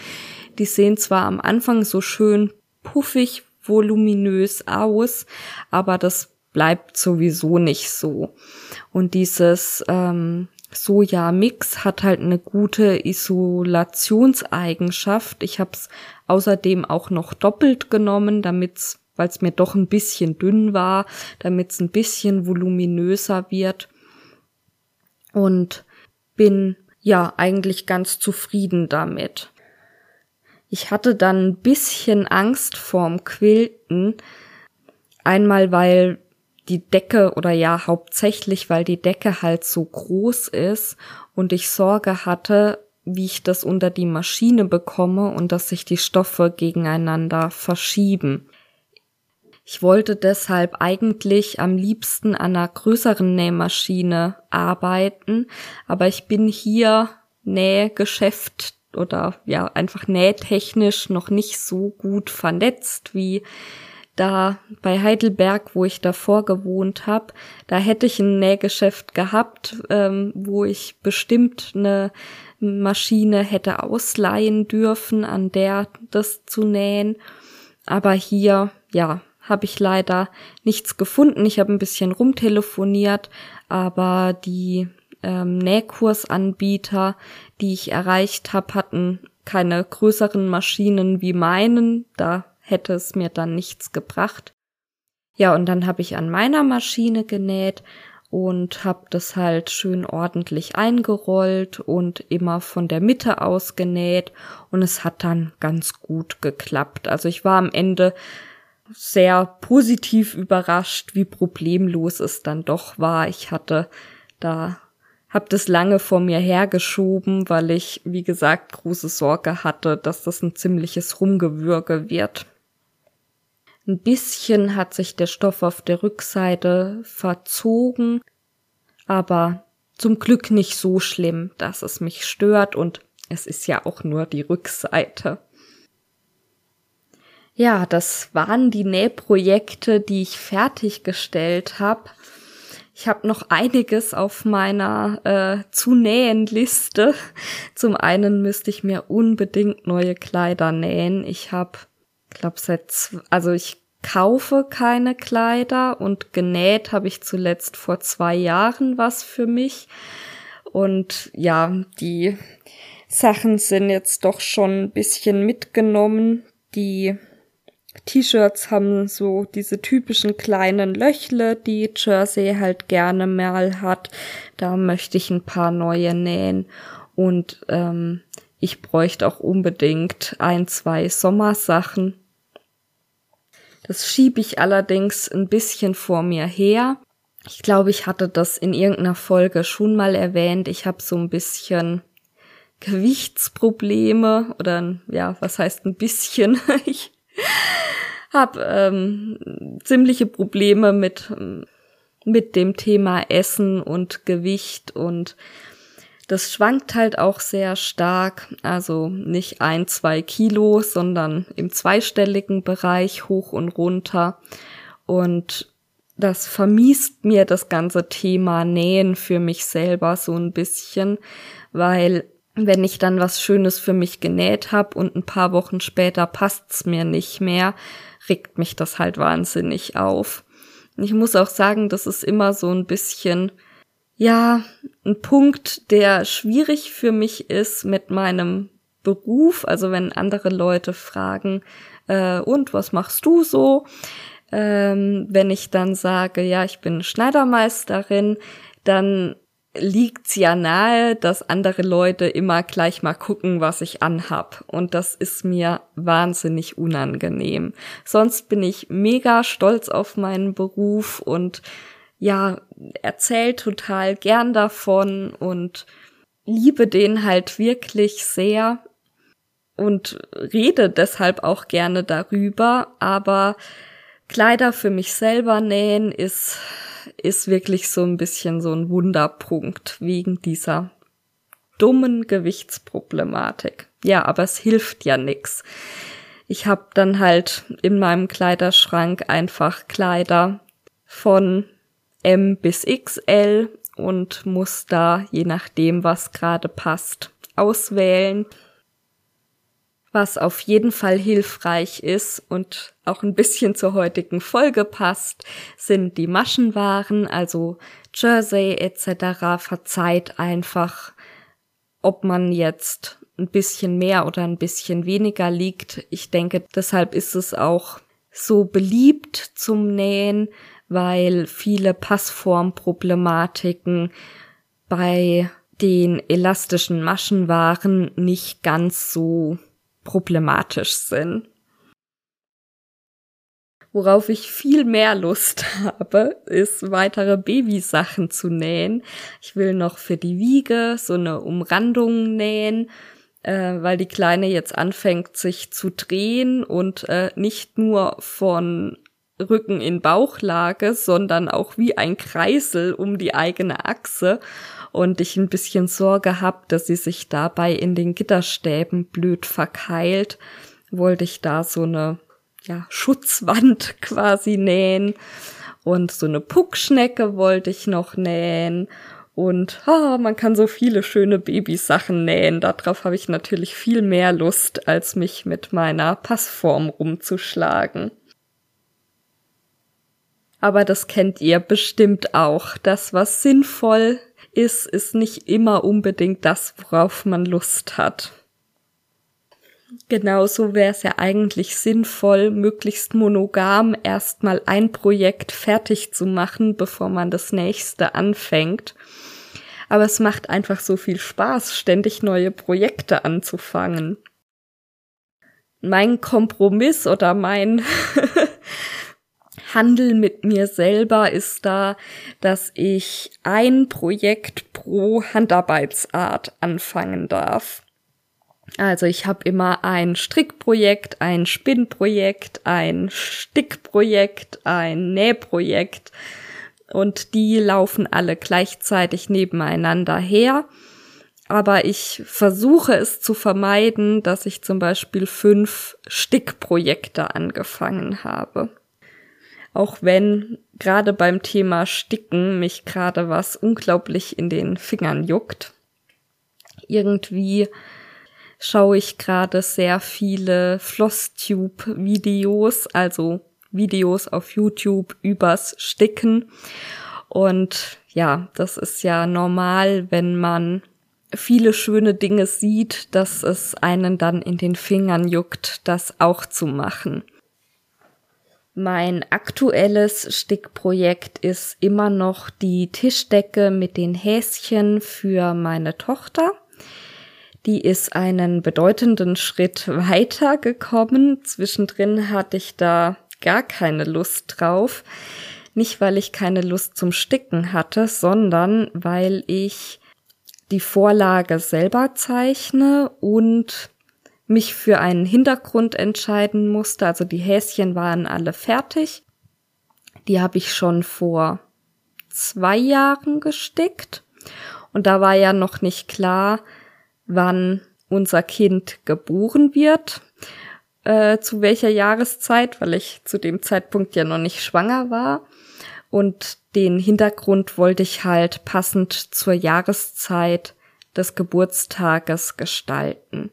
Die sehen zwar am Anfang so schön puffig, voluminös aus, aber das bleibt sowieso nicht so. Und dieses ähm, Soja-Mix hat halt eine gute Isolationseigenschaft. Ich habe es außerdem auch noch doppelt genommen, damit's weil es mir doch ein bisschen dünn war, damit es ein bisschen voluminöser wird. Und bin ja eigentlich ganz zufrieden damit. Ich hatte dann ein bisschen Angst vorm Quilten. Einmal, weil die Decke oder ja hauptsächlich, weil die Decke halt so groß ist und ich Sorge hatte, wie ich das unter die Maschine bekomme und dass sich die Stoffe gegeneinander verschieben. Ich wollte deshalb eigentlich am liebsten an einer größeren Nähmaschine arbeiten, aber ich bin hier Nähgeschäft oder ja einfach nähtechnisch noch nicht so gut vernetzt wie da bei Heidelberg, wo ich davor gewohnt habe, da hätte ich ein Nähgeschäft gehabt, ähm, wo ich bestimmt eine Maschine hätte ausleihen dürfen, an der das zu nähen. Aber hier, ja, habe ich leider nichts gefunden. Ich habe ein bisschen rumtelefoniert, aber die ähm, Nähkursanbieter, die ich erreicht habe, hatten keine größeren Maschinen wie meinen. Da hätte es mir dann nichts gebracht. Ja, und dann habe ich an meiner Maschine genäht und habe das halt schön ordentlich eingerollt und immer von der Mitte aus genäht und es hat dann ganz gut geklappt. Also ich war am Ende sehr positiv überrascht, wie problemlos es dann doch war. Ich hatte da hab das lange vor mir hergeschoben, weil ich, wie gesagt, große Sorge hatte, dass das ein ziemliches Rumgewürge wird. Ein bisschen hat sich der Stoff auf der Rückseite verzogen, aber zum Glück nicht so schlimm, dass es mich stört und es ist ja auch nur die Rückseite. Ja, das waren die Nähprojekte, die ich fertiggestellt habe. Ich habe noch einiges auf meiner äh, zu nähen Liste. Zum einen müsste ich mir unbedingt neue Kleider nähen. Ich habe, glaube seit, also ich kaufe keine Kleider und genäht habe ich zuletzt vor zwei Jahren was für mich. Und ja, die Sachen sind jetzt doch schon ein bisschen mitgenommen. Die T-Shirts haben so diese typischen kleinen Löchle, die Jersey halt gerne mal hat. Da möchte ich ein paar neue nähen. Und ähm, ich bräuchte auch unbedingt ein, zwei Sommersachen. Das schiebe ich allerdings ein bisschen vor mir her. Ich glaube, ich hatte das in irgendeiner Folge schon mal erwähnt. Ich habe so ein bisschen Gewichtsprobleme oder ja, was heißt ein bisschen? ich habe ähm, ziemliche Probleme mit mit dem Thema Essen und Gewicht und das schwankt halt auch sehr stark, also nicht ein, zwei Kilo, sondern im zweistelligen Bereich hoch und runter. Und das vermiest mir das ganze Thema Nähen für mich selber so ein bisschen, weil wenn ich dann was Schönes für mich genäht habe und ein paar Wochen später passt's mir nicht mehr, regt mich das halt wahnsinnig auf. Ich muss auch sagen, das ist immer so ein bisschen, ja, ein Punkt, der schwierig für mich ist mit meinem Beruf. Also wenn andere Leute fragen, äh, und was machst du so? Ähm, wenn ich dann sage, ja, ich bin Schneidermeisterin, dann liegt's ja nahe, dass andere Leute immer gleich mal gucken, was ich anhab. Und das ist mir wahnsinnig unangenehm. Sonst bin ich mega stolz auf meinen Beruf und ja, erzähl total gern davon und liebe den halt wirklich sehr und rede deshalb auch gerne darüber, aber Kleider für mich selber nähen ist, ist wirklich so ein bisschen so ein Wunderpunkt wegen dieser dummen Gewichtsproblematik. Ja, aber es hilft ja nix. Ich habe dann halt in meinem Kleiderschrank einfach Kleider von M bis XL und muss da, je nachdem, was gerade passt, auswählen. Was auf jeden Fall hilfreich ist und auch ein bisschen zur heutigen Folge passt, sind die Maschenwaren, also Jersey etc. Verzeiht einfach, ob man jetzt ein bisschen mehr oder ein bisschen weniger liegt. Ich denke, deshalb ist es auch so beliebt zum Nähen, weil viele Passformproblematiken bei den elastischen Maschenwaren nicht ganz so problematisch sind. Worauf ich viel mehr Lust habe, ist weitere Babysachen zu nähen. Ich will noch für die Wiege so eine Umrandung nähen, äh, weil die Kleine jetzt anfängt, sich zu drehen und äh, nicht nur von Rücken in Bauchlage, sondern auch wie ein Kreisel um die eigene Achse und ich ein bisschen Sorge habe, dass sie sich dabei in den Gitterstäben blöd verkeilt, wollte ich da so eine ja, Schutzwand quasi nähen und so eine Puckschnecke wollte ich noch nähen und ah, man kann so viele schöne Babysachen nähen. Darauf habe ich natürlich viel mehr Lust, als mich mit meiner Passform rumzuschlagen. Aber das kennt ihr bestimmt auch. Das, was sinnvoll ist, ist nicht immer unbedingt das, worauf man Lust hat. Genauso wäre es ja eigentlich sinnvoll, möglichst monogam erstmal ein Projekt fertig zu machen, bevor man das nächste anfängt. Aber es macht einfach so viel Spaß, ständig neue Projekte anzufangen. Mein Kompromiss oder mein Handel mit mir selber ist da, dass ich ein Projekt pro Handarbeitsart anfangen darf. Also ich habe immer ein Strickprojekt, ein Spinnprojekt, ein Stickprojekt, ein Nähprojekt und die laufen alle gleichzeitig nebeneinander her. Aber ich versuche es zu vermeiden, dass ich zum Beispiel fünf Stickprojekte angefangen habe. Auch wenn gerade beim Thema Sticken mich gerade was unglaublich in den Fingern juckt. Irgendwie schaue ich gerade sehr viele Flosstube-Videos, also Videos auf YouTube übers Sticken. Und ja, das ist ja normal, wenn man viele schöne Dinge sieht, dass es einen dann in den Fingern juckt, das auch zu machen. Mein aktuelles Stickprojekt ist immer noch die Tischdecke mit den Häschen für meine Tochter. Die ist einen bedeutenden Schritt weiter gekommen. Zwischendrin hatte ich da gar keine Lust drauf. Nicht, weil ich keine Lust zum Sticken hatte, sondern weil ich die Vorlage selber zeichne und mich für einen Hintergrund entscheiden musste. Also die Häschen waren alle fertig. Die habe ich schon vor zwei Jahren gestickt. Und da war ja noch nicht klar, wann unser Kind geboren wird, äh, zu welcher Jahreszeit, weil ich zu dem Zeitpunkt ja noch nicht schwanger war. Und den Hintergrund wollte ich halt passend zur Jahreszeit des Geburtstages gestalten.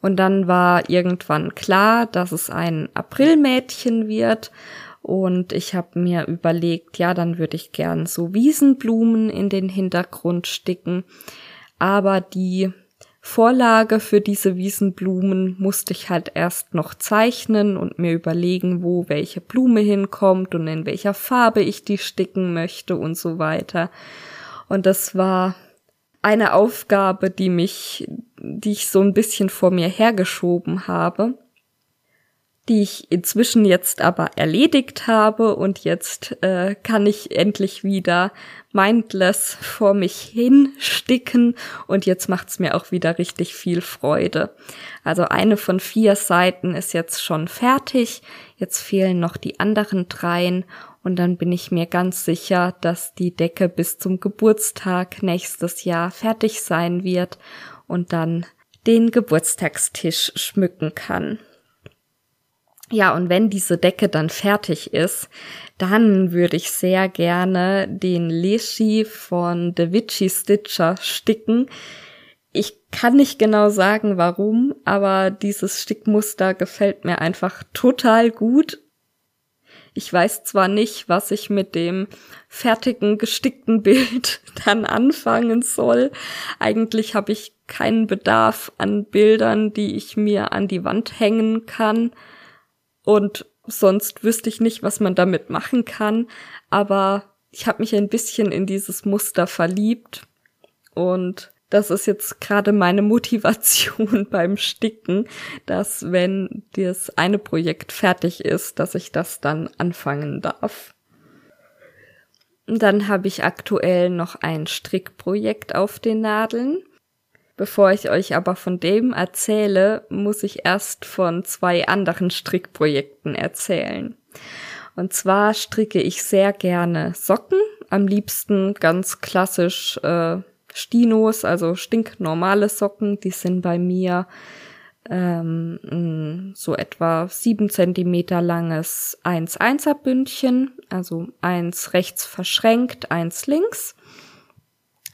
Und dann war irgendwann klar, dass es ein Aprilmädchen wird. Und ich habe mir überlegt, ja, dann würde ich gern so Wiesenblumen in den Hintergrund sticken. Aber die Vorlage für diese Wiesenblumen musste ich halt erst noch zeichnen und mir überlegen, wo welche Blume hinkommt und in welcher Farbe ich die sticken möchte und so weiter. Und das war eine Aufgabe, die mich, die ich so ein bisschen vor mir hergeschoben habe die ich inzwischen jetzt aber erledigt habe und jetzt äh, kann ich endlich wieder mindless vor mich hinsticken und jetzt macht's mir auch wieder richtig viel Freude. Also eine von vier Seiten ist jetzt schon fertig, jetzt fehlen noch die anderen dreien und dann bin ich mir ganz sicher, dass die Decke bis zum Geburtstag nächstes Jahr fertig sein wird und dann den Geburtstagstisch schmücken kann. Ja, und wenn diese Decke dann fertig ist, dann würde ich sehr gerne den Leschi von The Witchy Stitcher sticken. Ich kann nicht genau sagen, warum, aber dieses Stickmuster gefällt mir einfach total gut. Ich weiß zwar nicht, was ich mit dem fertigen gestickten Bild dann anfangen soll. Eigentlich habe ich keinen Bedarf an Bildern, die ich mir an die Wand hängen kann und sonst wüsste ich nicht, was man damit machen kann. Aber ich habe mich ein bisschen in dieses Muster verliebt und das ist jetzt gerade meine Motivation beim Sticken, dass wenn das eine Projekt fertig ist, dass ich das dann anfangen darf. Dann habe ich aktuell noch ein Strickprojekt auf den Nadeln. Bevor ich euch aber von dem erzähle, muss ich erst von zwei anderen Strickprojekten erzählen. Und zwar stricke ich sehr gerne Socken, am liebsten ganz klassisch äh, Stinos, also stinknormale Socken. Die sind bei mir ähm, so etwa sieben Zentimeter langes 1-1er Bündchen, also eins rechts verschränkt, eins links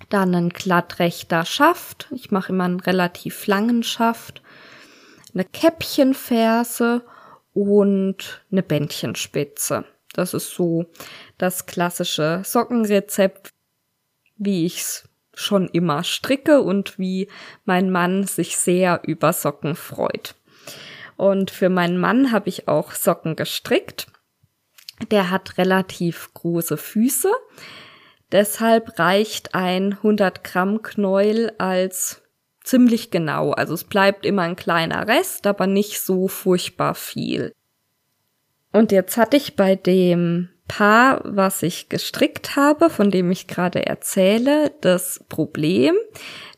dann ein glattrechter Schaft. Ich mache immer einen relativ langen Schaft. Eine Käppchenferse und eine Bändchenspitze. Das ist so das klassische Sockenrezept, wie ich's schon immer stricke und wie mein Mann sich sehr über Socken freut. Und für meinen Mann habe ich auch Socken gestrickt. Der hat relativ große Füße. Deshalb reicht ein 100 Gramm Knäuel als ziemlich genau. Also es bleibt immer ein kleiner Rest, aber nicht so furchtbar viel. Und jetzt hatte ich bei dem Paar, was ich gestrickt habe, von dem ich gerade erzähle, das Problem,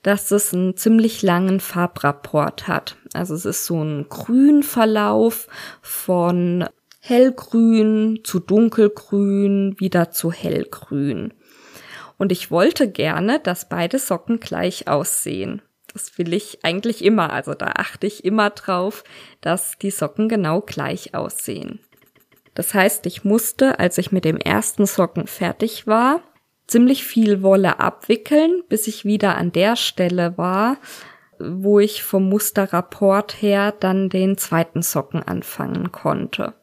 dass es einen ziemlich langen Farbrapport hat. Also es ist so ein Grünverlauf von hellgrün zu dunkelgrün, wieder zu hellgrün. Und ich wollte gerne, dass beide Socken gleich aussehen. Das will ich eigentlich immer. Also da achte ich immer drauf, dass die Socken genau gleich aussehen. Das heißt, ich musste, als ich mit dem ersten Socken fertig war, ziemlich viel Wolle abwickeln, bis ich wieder an der Stelle war, wo ich vom Musterrapport her dann den zweiten Socken anfangen konnte.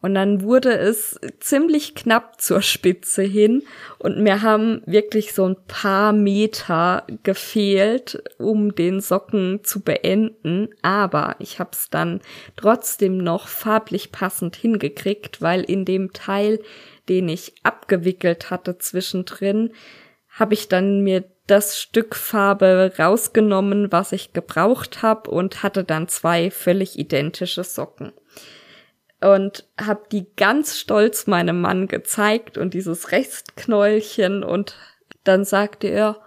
Und dann wurde es ziemlich knapp zur Spitze hin und mir haben wirklich so ein paar Meter gefehlt, um den Socken zu beenden. Aber ich habe es dann trotzdem noch farblich passend hingekriegt, weil in dem Teil, den ich abgewickelt hatte zwischendrin, habe ich dann mir das Stück Farbe rausgenommen, was ich gebraucht habe und hatte dann zwei völlig identische Socken und habe die ganz stolz meinem Mann gezeigt und dieses Restknäulchen und dann sagte er,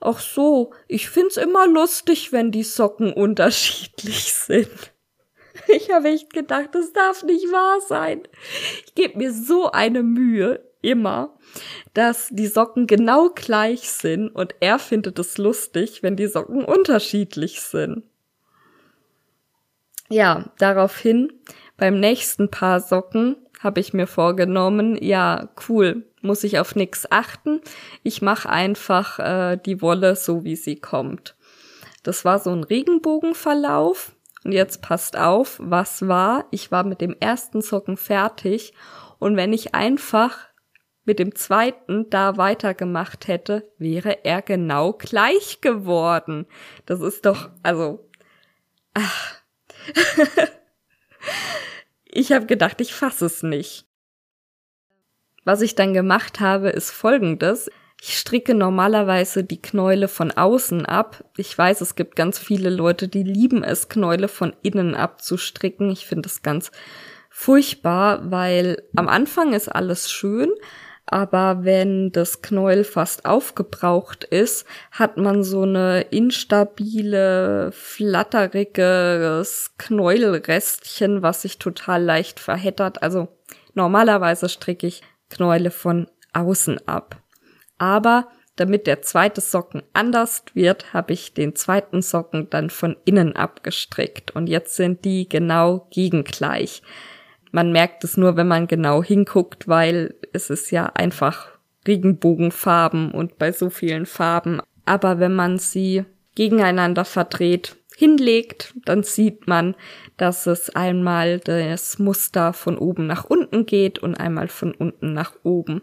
ach so, ich find's immer lustig, wenn die Socken unterschiedlich sind. Ich habe echt gedacht, das darf nicht wahr sein. Ich gebe mir so eine Mühe, immer, dass die Socken genau gleich sind und er findet es lustig, wenn die Socken unterschiedlich sind. Ja, daraufhin beim nächsten Paar Socken habe ich mir vorgenommen, ja, cool, muss ich auf nix achten. Ich mache einfach äh, die Wolle so, wie sie kommt. Das war so ein Regenbogenverlauf. Und jetzt passt auf, was war? Ich war mit dem ersten Socken fertig. Und wenn ich einfach mit dem zweiten da weitergemacht hätte, wäre er genau gleich geworden. Das ist doch, also, ach. ich habe gedacht, ich fasse es nicht. Was ich dann gemacht habe, ist folgendes. Ich stricke normalerweise die Knäule von außen ab. Ich weiß, es gibt ganz viele Leute, die lieben es, Knäule von innen abzustricken. Ich finde das ganz furchtbar, weil am Anfang ist alles schön, aber wenn das Knäuel fast aufgebraucht ist, hat man so eine instabile, flatteriges Knäuelrestchen, was sich total leicht verheddert. Also normalerweise stricke ich Knäule von außen ab. Aber damit der zweite Socken anders wird, habe ich den zweiten Socken dann von innen abgestrickt und jetzt sind die genau gegengleich. Man merkt es nur, wenn man genau hinguckt, weil es ist ja einfach Regenbogenfarben und bei so vielen Farben. Aber wenn man sie gegeneinander verdreht, hinlegt, dann sieht man, dass es einmal das Muster von oben nach unten geht und einmal von unten nach oben.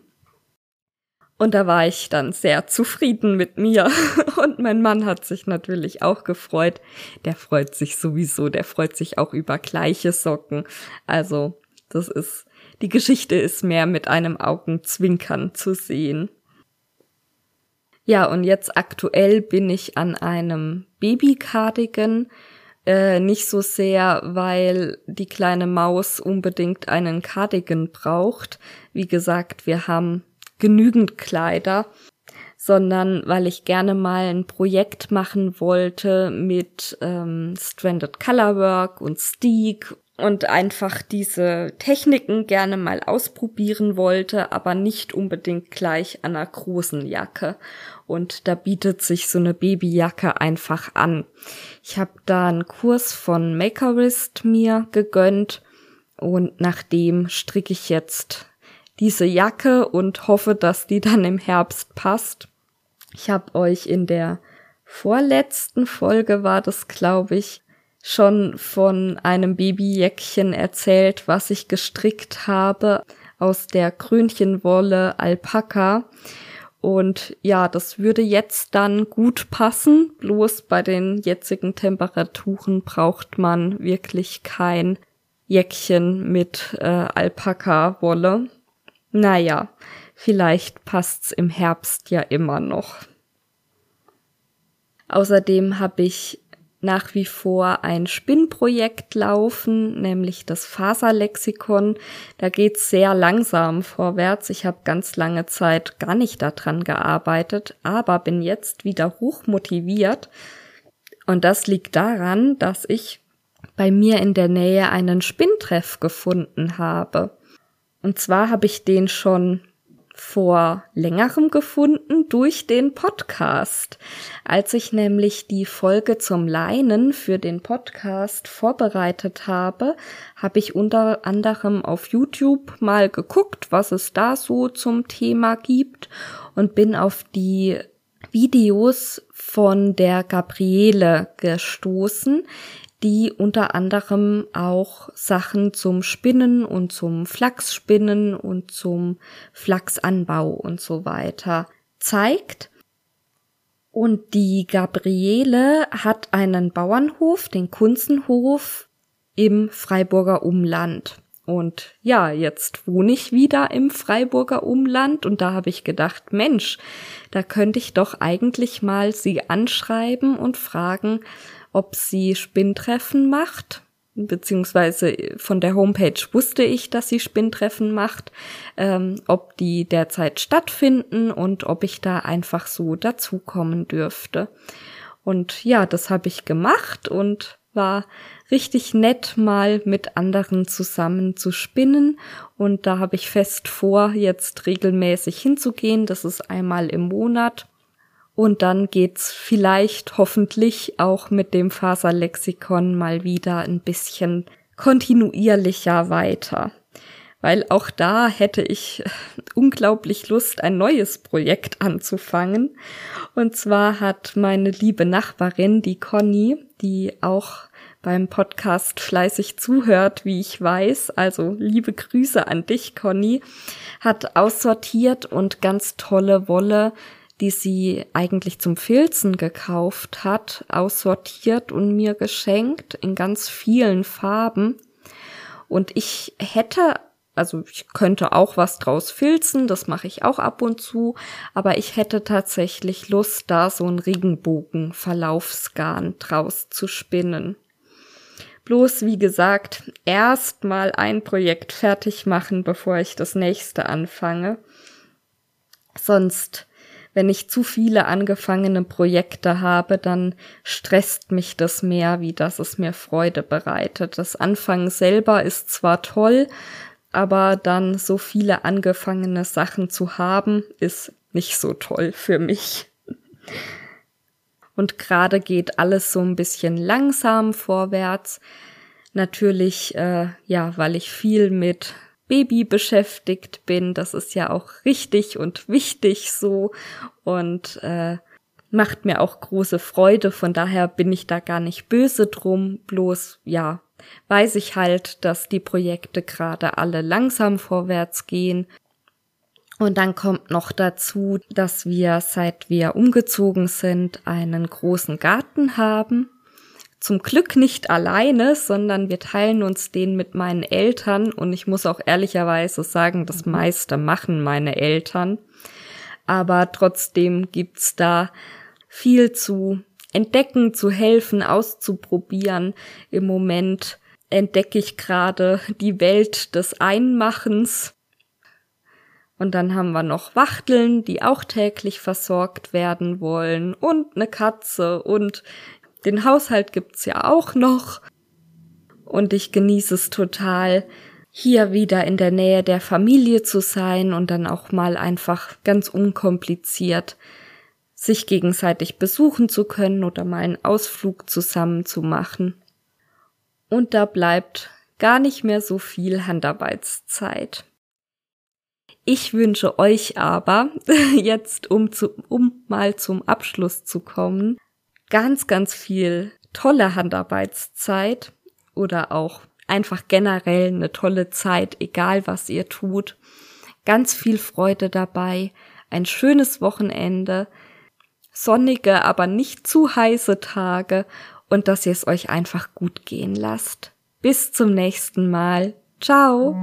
Und da war ich dann sehr zufrieden mit mir. Und mein Mann hat sich natürlich auch gefreut. Der freut sich sowieso, der freut sich auch über gleiche Socken. Also das ist, die Geschichte ist mehr mit einem Augenzwinkern zu sehen. Ja, und jetzt aktuell bin ich an einem Baby-Cardigan. Äh, nicht so sehr, weil die kleine Maus unbedingt einen Cardigan braucht. Wie gesagt, wir haben genügend Kleider, sondern weil ich gerne mal ein Projekt machen wollte mit ähm, Stranded Colorwork und Steak und einfach diese Techniken gerne mal ausprobieren wollte, aber nicht unbedingt gleich an einer großen Jacke. Und da bietet sich so eine Babyjacke einfach an. Ich habe da einen Kurs von Makerist mir gegönnt und nachdem stricke ich jetzt diese Jacke und hoffe, dass die dann im Herbst passt. Ich habe euch in der vorletzten Folge war das, glaube ich, schon von einem Babyjäckchen erzählt, was ich gestrickt habe aus der Krönchenwolle Alpaka. Und ja, das würde jetzt dann gut passen. Bloß bei den jetzigen Temperaturen braucht man wirklich kein Jäckchen mit äh, Alpaka-Wolle. Naja, vielleicht passt's im Herbst ja immer noch. Außerdem habe ich nach wie vor ein Spinnprojekt laufen, nämlich das Faserlexikon. Da geht's sehr langsam vorwärts. Ich habe ganz lange Zeit gar nicht daran gearbeitet, aber bin jetzt wieder hoch motiviert. Und das liegt daran, dass ich bei mir in der Nähe einen Spinntreff gefunden habe. Und zwar habe ich den schon vor längerem gefunden durch den Podcast. Als ich nämlich die Folge zum Leinen für den Podcast vorbereitet habe, habe ich unter anderem auf YouTube mal geguckt, was es da so zum Thema gibt und bin auf die Videos von der Gabriele gestoßen, die unter anderem auch Sachen zum Spinnen und zum Flachsspinnen und zum Flachsanbau und so weiter zeigt. Und die Gabriele hat einen Bauernhof, den Kunzenhof im Freiburger Umland. Und ja, jetzt wohne ich wieder im Freiburger Umland und da habe ich gedacht, Mensch, da könnte ich doch eigentlich mal sie anschreiben und fragen, ob sie Spinntreffen macht, beziehungsweise von der Homepage wusste ich, dass sie Spinntreffen macht, ähm, ob die derzeit stattfinden und ob ich da einfach so dazukommen dürfte. Und ja, das habe ich gemacht und war richtig nett, mal mit anderen zusammen zu spinnen. Und da habe ich fest vor, jetzt regelmäßig hinzugehen. Das ist einmal im Monat. Und dann geht's vielleicht hoffentlich auch mit dem Faserlexikon mal wieder ein bisschen kontinuierlicher weiter. weil auch da hätte ich unglaublich Lust, ein neues Projekt anzufangen. Und zwar hat meine liebe Nachbarin, die Conny, die auch beim Podcast fleißig zuhört, wie ich weiß, also liebe Grüße an dich, Conny, hat aussortiert und ganz tolle Wolle, die sie eigentlich zum Filzen gekauft hat, aussortiert und mir geschenkt in ganz vielen Farben. Und ich hätte also ich könnte auch was draus filzen, das mache ich auch ab und zu, aber ich hätte tatsächlich Lust, da so einen Regenbogen-Verlaufsgarn draus zu spinnen. Bloß, wie gesagt, erst mal ein Projekt fertig machen, bevor ich das nächste anfange. Sonst, wenn ich zu viele angefangene Projekte habe, dann stresst mich das mehr, wie dass es mir Freude bereitet. Das Anfangen selber ist zwar toll, aber dann so viele angefangene Sachen zu haben, ist nicht so toll für mich. Und gerade geht alles so ein bisschen langsam vorwärts. Natürlich, äh, ja, weil ich viel mit Baby beschäftigt bin. Das ist ja auch richtig und wichtig so und äh, macht mir auch große Freude. Von daher bin ich da gar nicht böse drum. Bloß, ja, weiß ich halt, dass die Projekte gerade alle langsam vorwärts gehen. Und dann kommt noch dazu, dass wir, seit wir umgezogen sind, einen großen Garten haben. Zum Glück nicht alleine, sondern wir teilen uns den mit meinen Eltern. Und ich muss auch ehrlicherweise sagen, das meiste machen meine Eltern. Aber trotzdem gibt's da viel zu entdecken, zu helfen, auszuprobieren. Im Moment entdecke ich gerade die Welt des Einmachens. Und dann haben wir noch Wachteln, die auch täglich versorgt werden wollen und eine Katze und den Haushalt gibt's ja auch noch. Und ich genieße es total, hier wieder in der Nähe der Familie zu sein und dann auch mal einfach ganz unkompliziert sich gegenseitig besuchen zu können oder mal einen Ausflug zusammen zu machen. Und da bleibt gar nicht mehr so viel Handarbeitszeit. Ich wünsche euch aber, jetzt um, zu, um mal zum Abschluss zu kommen, ganz, ganz viel tolle Handarbeitszeit oder auch einfach generell eine tolle Zeit, egal was ihr tut. Ganz viel Freude dabei, ein schönes Wochenende, sonnige, aber nicht zu heiße Tage und dass ihr es euch einfach gut gehen lasst. Bis zum nächsten Mal. Ciao.